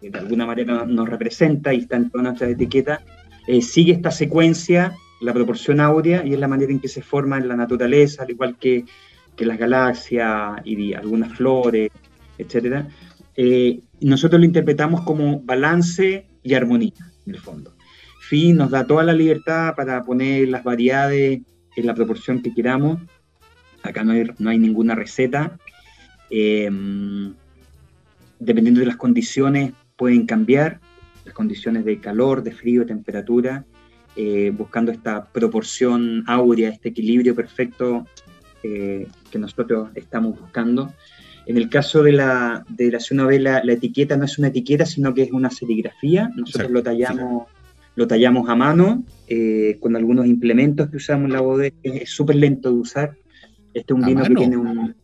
[SPEAKER 5] que de alguna manera nos representa y está en todas nuestras etiquetas eh, sigue esta secuencia la proporción áurea y es la manera en que se forma en la naturaleza al igual que, que las galaxias y algunas flores etcétera Eh, nosotros lo interpretamos como balance y armonía en el fondo Phi nos da toda la libertad para poner las variedades en la proporción que queramos. Acá no hay, no hay ninguna receta. Eh, dependiendo de las condiciones, pueden cambiar las condiciones de calor, de frío, de temperatura, eh, buscando esta proporción áurea, este equilibrio perfecto que nosotros estamos buscando. En el caso de la, de la ve la, la etiqueta, no es una etiqueta, sino que es una serigrafía. Nosotros lo tallamos lo tallamos a mano eh, con algunos implementos que usamos en la bodega. Es súper lento de usar. Este es un
[SPEAKER 2] ¿A
[SPEAKER 5] vino que
[SPEAKER 2] mano?
[SPEAKER 5] tiene un...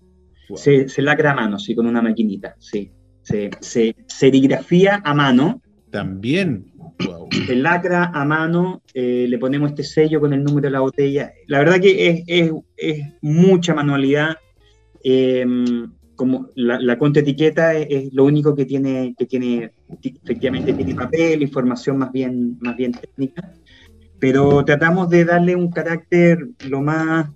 [SPEAKER 2] Wow.
[SPEAKER 5] Se, se lacra a mano, sí, con una maquinita, sí. Se, se serigrafía a mano,
[SPEAKER 2] También. Wow.
[SPEAKER 5] se lacra a mano, eh, le ponemos este sello con el número de la botella. La verdad que es, es- es mucha manualidad. eh, como la, la contraetiqueta es, es lo único que tiene, que tiene, ti- efectivamente tiene papel, información más bien, más bien técnica, pero tratamos de darle un carácter lo más,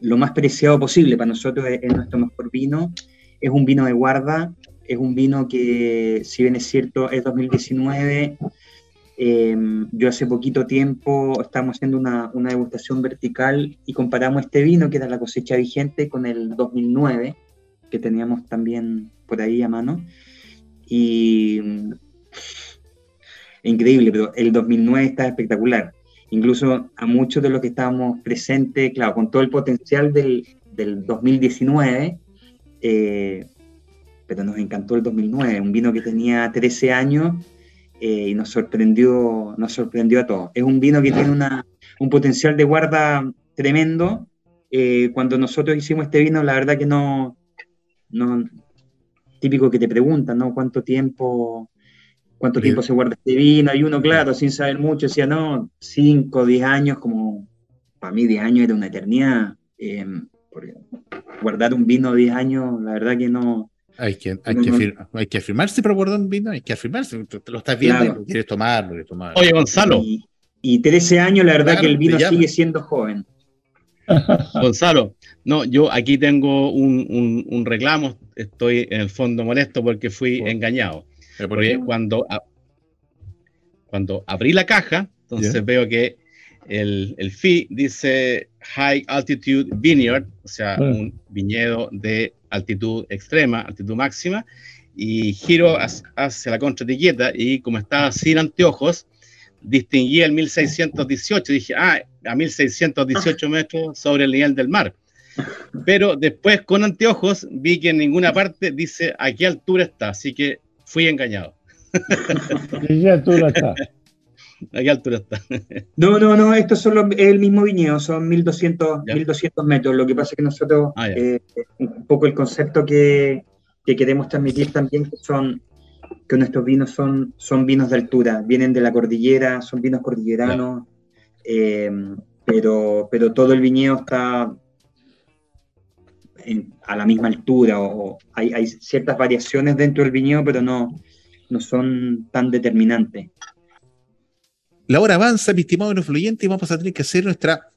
[SPEAKER 5] lo más preciado posible. Para nosotros es, es nuestro mejor vino. Es un vino de guarda, es un vino que, si bien es cierto, es 2019. Eh, yo hace poquito tiempo estábamos haciendo una, una degustación vertical y comparamos este vino, que era la cosecha vigente, con el 2009, que teníamos también por ahí a mano. Y mm, increíble, pero el 2009 está espectacular. Incluso a muchos de los que estábamos presentes, claro, con todo el potencial del, del 2019, eh, pero nos encantó el 2009, un vino que tenía 13 años eh, y nos sorprendió, nos sorprendió a todos. Es un vino que tiene una, un potencial de guarda tremendo. Eh, cuando nosotros hicimos este vino, la verdad que no, no típico que te preguntan, ¿no? ¿Cuánto tiempo, cuánto tiempo se guarda este vino? Y uno, claro, sin saber mucho, decía, no, 5, 10 años, como para mí 10 años era una eternidad. eh, guardar un vino 10 años, la verdad que no,
[SPEAKER 2] Hay que, hay, que
[SPEAKER 5] no.
[SPEAKER 2] afir- hay que afirmarse para guardar un vino, hay que afirmarse. Te, lo estás viendo
[SPEAKER 5] Claro.
[SPEAKER 2] y lo quieres tomar, lo quieres tomar.
[SPEAKER 3] Oye, Gonzalo,
[SPEAKER 5] Y, y 13 años, la verdad
[SPEAKER 2] Claro,
[SPEAKER 5] que el vino sigue siendo joven.
[SPEAKER 3] Gonzalo, no, yo aquí tengo un, un- un reclamo, estoy en el fondo molesto porque fui
[SPEAKER 2] Por-
[SPEAKER 3] engañado.
[SPEAKER 2] ¿Pero por
[SPEAKER 3] Porque cuando, a- cuando abrí la caja, entonces veo que el, el FI dice High Altitude Vineyard, o sea, un viñedo de altitud extrema, altitud máxima, y giro hacia, hacia la contraetiqueta y como estaba sin anteojos, distinguí el 1618, dije, ah, a 1618 metros sobre el nivel del mar. Pero después con anteojos vi que en ninguna parte dice a qué altura está, así que fui engañado.
[SPEAKER 4] ¿Qué altura está?
[SPEAKER 3] ¿A qué altura está?
[SPEAKER 5] No, no, no, estos son los- es el mismo viñedo, son 1200,
[SPEAKER 3] Ya.
[SPEAKER 5] 1200 metros. Lo que pasa es que nosotros,
[SPEAKER 3] Ah,
[SPEAKER 5] eh, un poco el concepto que, que queremos transmitir también, que son que nuestros vinos son, son vinos de altura, vienen de la cordillera, son vinos cordilleranos, eh, pero, pero todo el viñedo está en- a la misma altura o, o hay, hay ciertas variaciones dentro del viñedo, pero no, no son tan determinantes.
[SPEAKER 2] La hora avanza, mi estimado influyente, y vamos a tener que hacer nuestra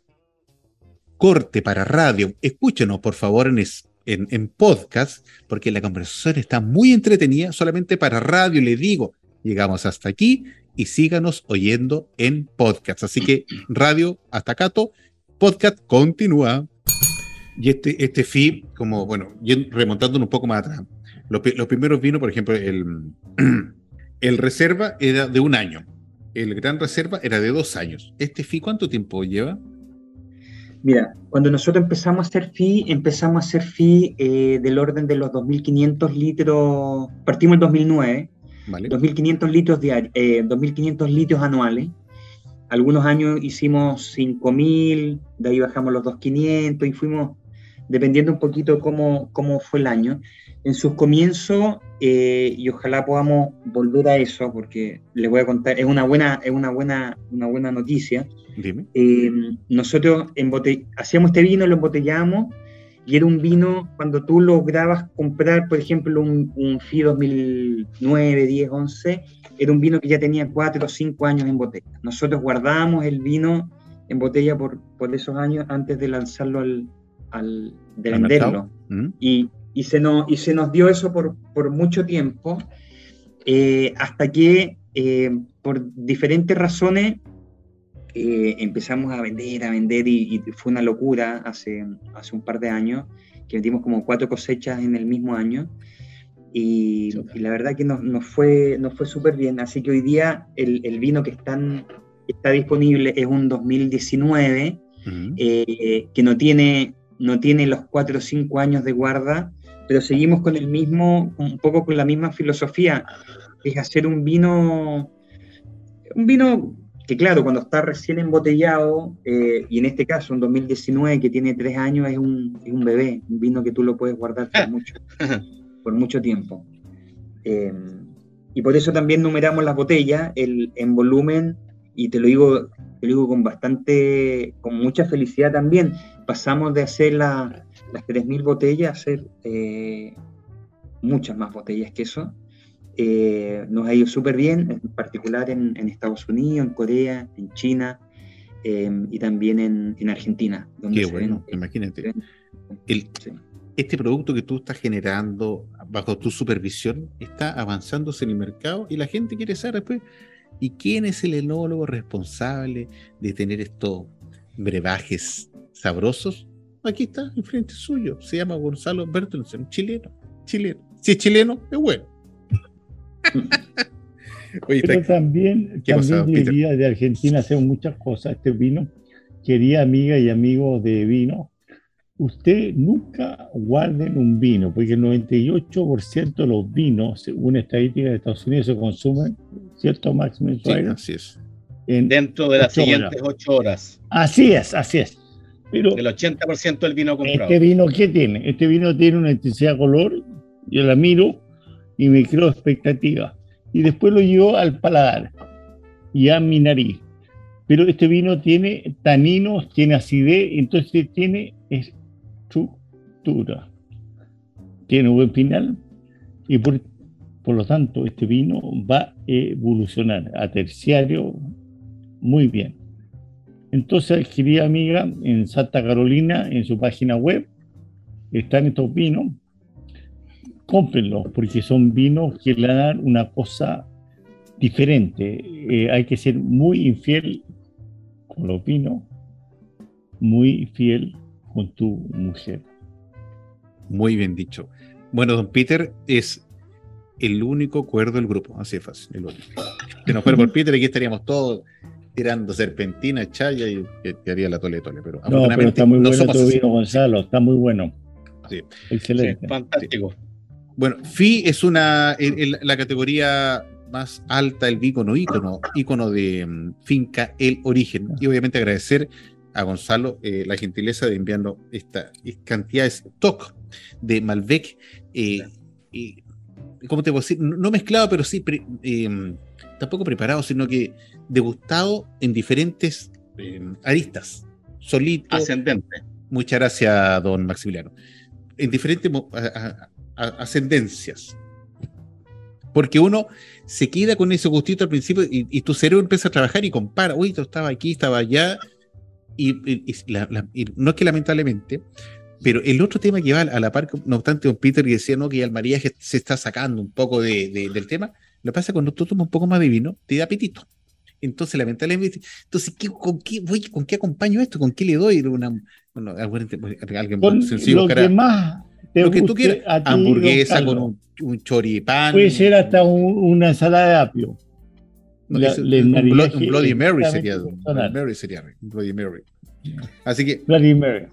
[SPEAKER 2] corte para radio. Escúchenos, por favor, en, en, podcast, porque la conversación está muy entretenida. Solamente para radio, le digo, llegamos hasta aquí y síganos oyendo en podcast. Así que radio hasta Cato, podcast continúa. Y este, este feed, como, bueno, remontándonos un poco más atrás, los primeros vinos, por ejemplo, el, el reserva era de un año el Gran Reserva era de dos años. ¿Este FI cuánto tiempo lleva?
[SPEAKER 5] Mira, cuando nosotros empezamos a hacer FI, empezamos a hacer FI eh, del orden de los 2.500 litros, partimos el 2009,
[SPEAKER 2] ¿Vale?
[SPEAKER 5] 2.500 litros, diari- eh, 2.500 litros anuales. Algunos años hicimos 5.000, de ahí bajamos los 2.500 y fuimos dependiendo un poquito cómo, cómo fue el año. En sus comienzos, eh, y ojalá podamos volver a eso, porque les voy a contar, es una buena, es una buena, una buena noticia.
[SPEAKER 2] Dime.
[SPEAKER 5] Eh, nosotros embote- hacíamos este vino, lo embotellábamos y era un vino cuando tú lograbas comprar, por ejemplo, un, un FI 2009, 10, 11, era un vino que ya tenía 4 o 5 años en botella. Nosotros guardábamos el vino en botella por, por esos años antes de lanzarlo al, al de
[SPEAKER 2] ¿Al
[SPEAKER 5] venderlo.
[SPEAKER 2] ¿Mm?
[SPEAKER 5] Y, y se, nos, y se nos dio eso por, por mucho tiempo, eh, hasta que eh, por diferentes razones eh, empezamos a vender, a vender, y, y fue una locura hace, hace un par de años, que vendimos como cuatro cosechas en el mismo año. Y, y la verdad que nos, nos fue, nos fue súper bien. Así que hoy día el, el vino que están, está disponible es un 2019
[SPEAKER 2] ¿Mm?
[SPEAKER 5] eh, que no tiene, no tiene los 4 o 5 años de guarda, pero seguimos con el mismo, un poco con la misma filosofía, es hacer un vino, un vino que claro, cuando está recién embotellado, eh, y en este caso un 2019 que tiene 3 años, es un, es un bebé, un vino que tú lo puedes guardar por mucho, por mucho tiempo. Eh, y por eso también numeramos las botellas el, en volumen, y te lo digo te lo digo con bastante, con mucha felicidad también. Pasamos de hacer la- las 3.000 botellas a hacer eh, muchas más botellas que eso. Eh, nos ha ido súper bien, en particular en, en Estados Unidos, en Corea, en China eh, y también en, en Argentina. donde
[SPEAKER 2] Qué bueno,
[SPEAKER 5] ven-
[SPEAKER 2] imagínate.
[SPEAKER 5] ven-
[SPEAKER 2] El-
[SPEAKER 5] sí.
[SPEAKER 2] este producto que tú estás generando bajo tu supervisión está avanzándose en el mercado y la gente quiere saber después, ¿y quién es el enólogo responsable de tener estos brebajes sabrosos? Aquí está, enfrente suyo. Se llama Gonzalo Bertelsen, chileno. Chileno. Si es chileno, es bueno. Oye,
[SPEAKER 4] Pero también,
[SPEAKER 2] ¿Qué pasa,
[SPEAKER 4] también
[SPEAKER 2] Peter?
[SPEAKER 4] debería de Argentina hacer muchas cosas. Este vino, querida amiga y amigos de vino, usted nunca guarden un vino, porque el 98% de los vinos, según estadísticas de Estados Unidos, se consumen, ¿cierto, Max
[SPEAKER 2] sí, así es.
[SPEAKER 4] En-
[SPEAKER 3] Dentro de las
[SPEAKER 4] Ocho
[SPEAKER 3] siguientes
[SPEAKER 4] horas.
[SPEAKER 3] ocho horas,
[SPEAKER 4] Así es, así es. Pero
[SPEAKER 3] el 80% del vino comprado.
[SPEAKER 4] este vino, ¿qué tiene? Este vino tiene una intensidad de color, yo la miro y me creo expectativa. Y después lo llevo al paladar y a mi nariz. Pero este vino tiene taninos, tiene acidez, entonces tiene estructura. Tiene un buen final y por, por lo tanto este vino va a evolucionar a terciario muy bien. Entonces, querida amiga, en Santa Carolina, en su página web, están estos vinos. Cómprenlos, porque son vinos que le dan una cosa diferente. Eh, hay que ser muy infiel con los vinos, muy fiel con tu mujer.
[SPEAKER 2] Muy bien dicho. Bueno, don Peter es el único cuerdo del grupo, así es fácil. El único. Si no fuera por Peter, aquí estaríamos todos tirando serpentina, chaya y que, que haría la tole tole. Pero
[SPEAKER 4] No, pero está muy
[SPEAKER 2] no
[SPEAKER 4] bueno tu
[SPEAKER 2] así.
[SPEAKER 4] vino, Gonzalo, está muy bueno.
[SPEAKER 2] Sí.
[SPEAKER 3] Sí,
[SPEAKER 4] Excelente.
[SPEAKER 3] fantástico.
[SPEAKER 2] Bueno, FI es una el- el- la categoría más alta del ícono, ícono, ícono de mm, finca El Origen. Y obviamente agradecer a Gonzalo eh, la gentileza de enviarnos esta cantidad de stock de Malbec. eh, y, ¿Cómo te puedo decir? No no mezclado, pero sí, pre- eh, tampoco preparado, sino que degustado en diferentes eh, aristas. Solito,
[SPEAKER 3] Ascendente.
[SPEAKER 2] Muchas gracias, don Maximiliano. en diferentes a- a- a- ascendencias. Porque uno se queda con ese gustito al principio y, y tu cerebro empieza a trabajar y compara, uy, esto estaba aquí, estaba allá. Y, y- y la- la- no es que lamentablemente, pero el otro tema que va a la par, no obstante, don Peter y decía ¿no? que ya el mariaje se está sacando un poco de- de- del tema, lo que pasa es que cuando tú tomas un poco más de vino, te da apetito. Entonces, lamentablemente, entonces, ¿qué, con, qué, voy, ¿con qué acompaño esto? ¿Con qué le doy? Una, bueno, algún- alguien
[SPEAKER 4] Con
[SPEAKER 2] sencillo,
[SPEAKER 4] lo
[SPEAKER 2] cara-
[SPEAKER 4] que más te
[SPEAKER 2] lo que tú quieras,
[SPEAKER 4] ti,
[SPEAKER 2] hamburguesa con un, un choripán.
[SPEAKER 4] Puede ser hasta un- una ensalada de apio.
[SPEAKER 2] No,
[SPEAKER 4] La-
[SPEAKER 2] un, Bloody Mary sería. Mary sería. Bloody Mary. Así que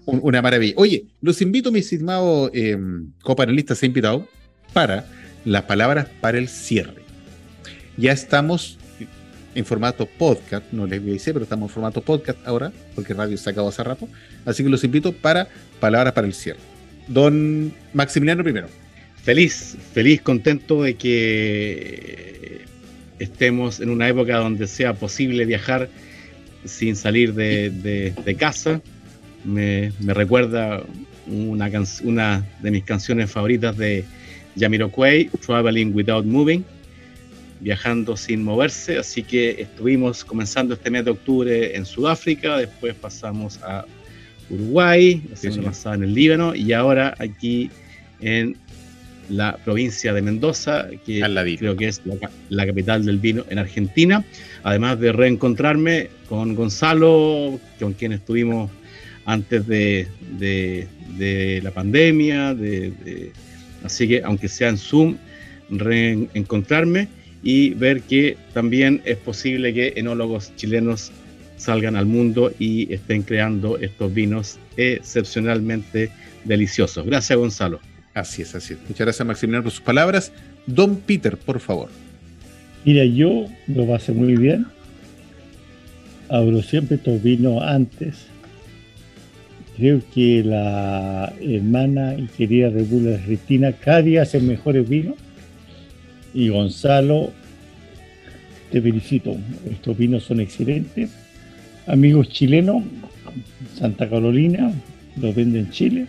[SPEAKER 2] una maravilla. Oye, los invito, mis estimados eh, copanelistas e invitados, para las palabras para el cierre. Ya estamos en formato podcast, no les voy a decir, pero estamos en formato podcast ahora, porque radio se acabó hace rato. Así que los invito para palabras para el cierre. Don Maximiliano primero.
[SPEAKER 3] Feliz, feliz, contento de que estemos en una época donde sea posible viajar sin salir de, de- de casa. Me, me recuerda una, una de mis canciones favoritas de Jamiroquai, Traveling Without Moving, viajando sin moverse. Así que estuvimos comenzando este mes de octubre en Sudáfrica, después pasamos a Uruguay, la semana pasada en el Líbano y ahora aquí en la provincia de Mendoza, que creo que es la, ca- la capital del vino en Argentina, además de reencontrarme con Gonzalo, con quien estuvimos antes de, de- de la pandemia, de- de- así que aunque sea en Zoom, reencontrarme y ver que también es posible que enólogos chilenos salgan al mundo y estén creando estos vinos excepcionalmente deliciosos. Gracias, Gonzalo.
[SPEAKER 2] Así es, así es. Muchas gracias, Maximiliano, por sus palabras. Don Peter, por favor.
[SPEAKER 4] Mira, yo lo pasé muy bien. Abro siempre estos vinos antes. Creo que la hermana y querida República Argentina cada día hace mejores vinos. Y Gonzalo, te felicito. Estos vinos son excelentes. Amigos chilenos, Santa Carolina, los venden en Chile.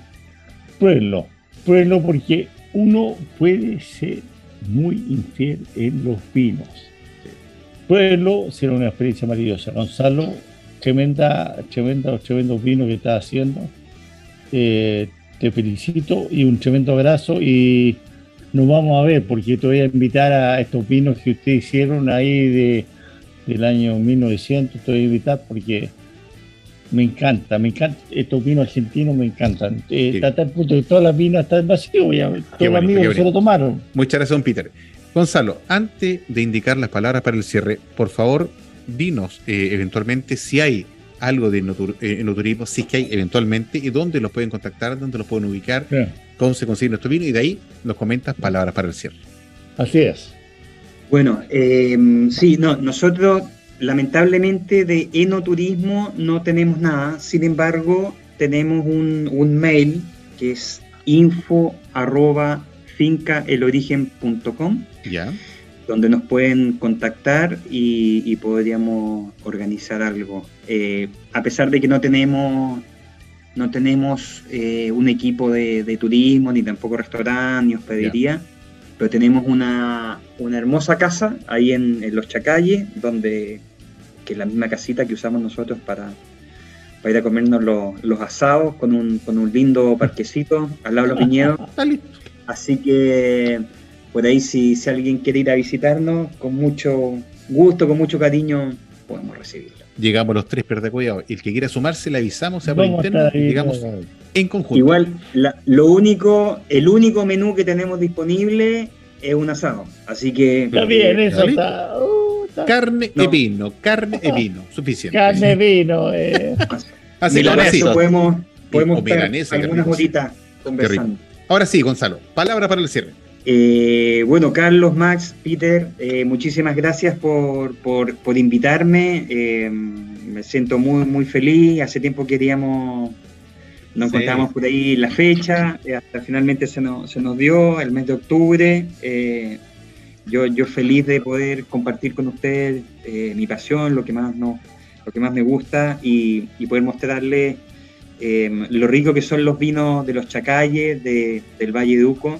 [SPEAKER 4] Pruébenlo. Pruébenlo porque uno puede ser muy infiel en los vinos. Pruébenlo, será una experiencia maravillosa. Gonzalo, tremenda, tremenda, tremendos vinos que estás haciendo. Eh, te felicito y un tremendo abrazo y nos vamos a ver porque te voy a invitar a estos vinos que ustedes hicieron ahí de, del año 1900, te voy a invitar porque me encanta, me encanta, estos vinos argentinos me encantan. Eh,
[SPEAKER 2] Sí.
[SPEAKER 4] Hasta el punto que todas las vinas están vacías, todos los amigos se lo tomaron.
[SPEAKER 2] Muchas gracias, Peter. Gonzalo, antes de indicar las palabras para el cierre, por favor, dinos eh, eventualmente si hay algo de enotur- eh, enoturismo, si es que hay eventualmente, y dónde los pueden contactar, dónde los pueden ubicar, cómo se consiguen estos vinos, y de ahí nos comentas palabras para el cierre.
[SPEAKER 4] así es.
[SPEAKER 5] Bueno, eh, sí, no, nosotros lamentablemente de enoturismo no tenemos nada, sin embargo tenemos un, un mail que es info arroba fincaelorigen.com
[SPEAKER 2] ¿Ya?
[SPEAKER 5] Donde nos pueden contactar y, y podríamos organizar algo. Eh, a pesar de que no tenemos no tenemos eh, un equipo de, de turismo, ni tampoco restaurante, ni hospedería, pero tenemos una, una hermosa casa ahí en, en Los Chacalles, donde, que es la misma casita que usamos nosotros para, para ir a comernos los, los asados, con un, con un lindo parquecito al lado de los viñedos.
[SPEAKER 2] Está listo.
[SPEAKER 5] Así que por ahí si, si alguien quiere ir a visitarnos, con mucho gusto, con mucho cariño, podemos recibirlo.
[SPEAKER 2] Llegamos los tres perdacollados. El que quiera sumarse, le avisamos, sea por interno, y
[SPEAKER 4] ahí,
[SPEAKER 2] llegamos en conjunto.
[SPEAKER 5] Igual, la- lo único, el único menú que tenemos disponible es un asado. Así que
[SPEAKER 4] Está bien, eso uh, está-
[SPEAKER 2] Carne
[SPEAKER 5] No.
[SPEAKER 2] y vino, carne y vino, suficiente.
[SPEAKER 4] Carne, vino. eh.
[SPEAKER 2] Así que ahora
[SPEAKER 5] Milanesa,
[SPEAKER 2] sí,
[SPEAKER 5] podemos, podemos estar algunas horitas conversando.
[SPEAKER 2] ahora sí, Gonzalo, palabra para el cierre.
[SPEAKER 5] Eh, bueno, Carlos, Max, Peter, eh, muchísimas gracias por, por, por invitarme. Eh, me siento muy, muy feliz. Hace tiempo queríamos, nos
[SPEAKER 3] Sí.
[SPEAKER 5] encontramos por ahí la fecha, hasta finalmente se nos, se nos dio el mes de octubre. Yo, yo feliz de poder compartir con ustedes mi pasión, lo que más, no, lo que más me gusta y, y poder mostrarles lo rico que son los vinos de los Chacalles, de, del Valle de Uco.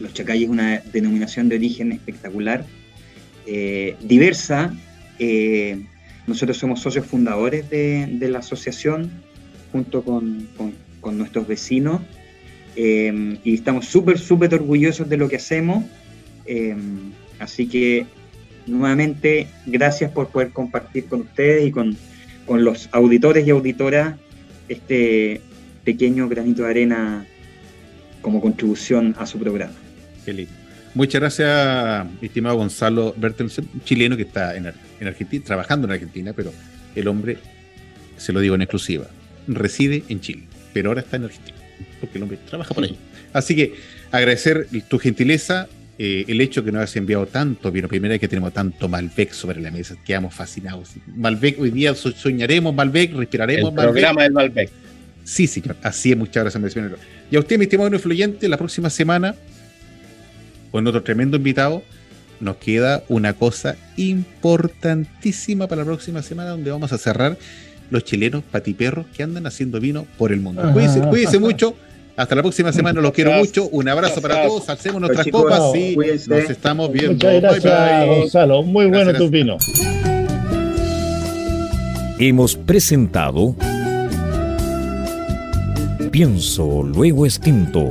[SPEAKER 5] Los Chacalles es una denominación de origen espectacular, eh, diversa. Eh, nosotros somos socios fundadores de, la asociación junto con, con, nuestros vecinos em, y estamos súper, súper orgullosos de lo que hacemos. Em, así que nuevamente, gracias por poder compartir con ustedes y con, con los auditores y auditoras este pequeño granito de arena como contribución a su programa.
[SPEAKER 2] Qué lindo. Muchas gracias, estimado Gonzalo Bertelsen, un chileno que está en, Ar- en Argentina, trabajando en Argentina, pero el hombre, se lo digo en exclusiva, reside en Chile, pero ahora está en Argentina, porque el hombre trabaja por ahí. Así que agradecer tu gentileza, eh, el hecho que nos has enviado tanto vino, primera vez que tenemos tanto Malbec sobre la mesa, quedamos fascinados. Malbec, hoy día so- soñaremos Malbec, respiraremos
[SPEAKER 3] El
[SPEAKER 2] Malbec.
[SPEAKER 3] programa del Malbec.
[SPEAKER 2] Sí, señor. Así es, muchas gracias. Y a usted, mi estimado influyente, la próxima semana, con otro tremendo invitado, nos queda una cosa importantísima para la próxima semana, donde vamos a cerrar los chilenos patiperros que andan haciendo vino por el mundo.
[SPEAKER 4] Ajá.
[SPEAKER 2] Cuídense, cuídense mucho. Hasta la próxima semana, los quiero mucho. Un abrazo para todos. Alcemos nuestras
[SPEAKER 5] chicos,
[SPEAKER 2] copas
[SPEAKER 4] no,
[SPEAKER 2] y
[SPEAKER 5] cuídense.
[SPEAKER 2] nos estamos viendo.
[SPEAKER 4] Muchas gracias,
[SPEAKER 2] Bye, bye.
[SPEAKER 4] Gonzalo. Muy bueno
[SPEAKER 2] Gracias,
[SPEAKER 4] tu vino.
[SPEAKER 6] Hemos presentado Pienso, luego extinto.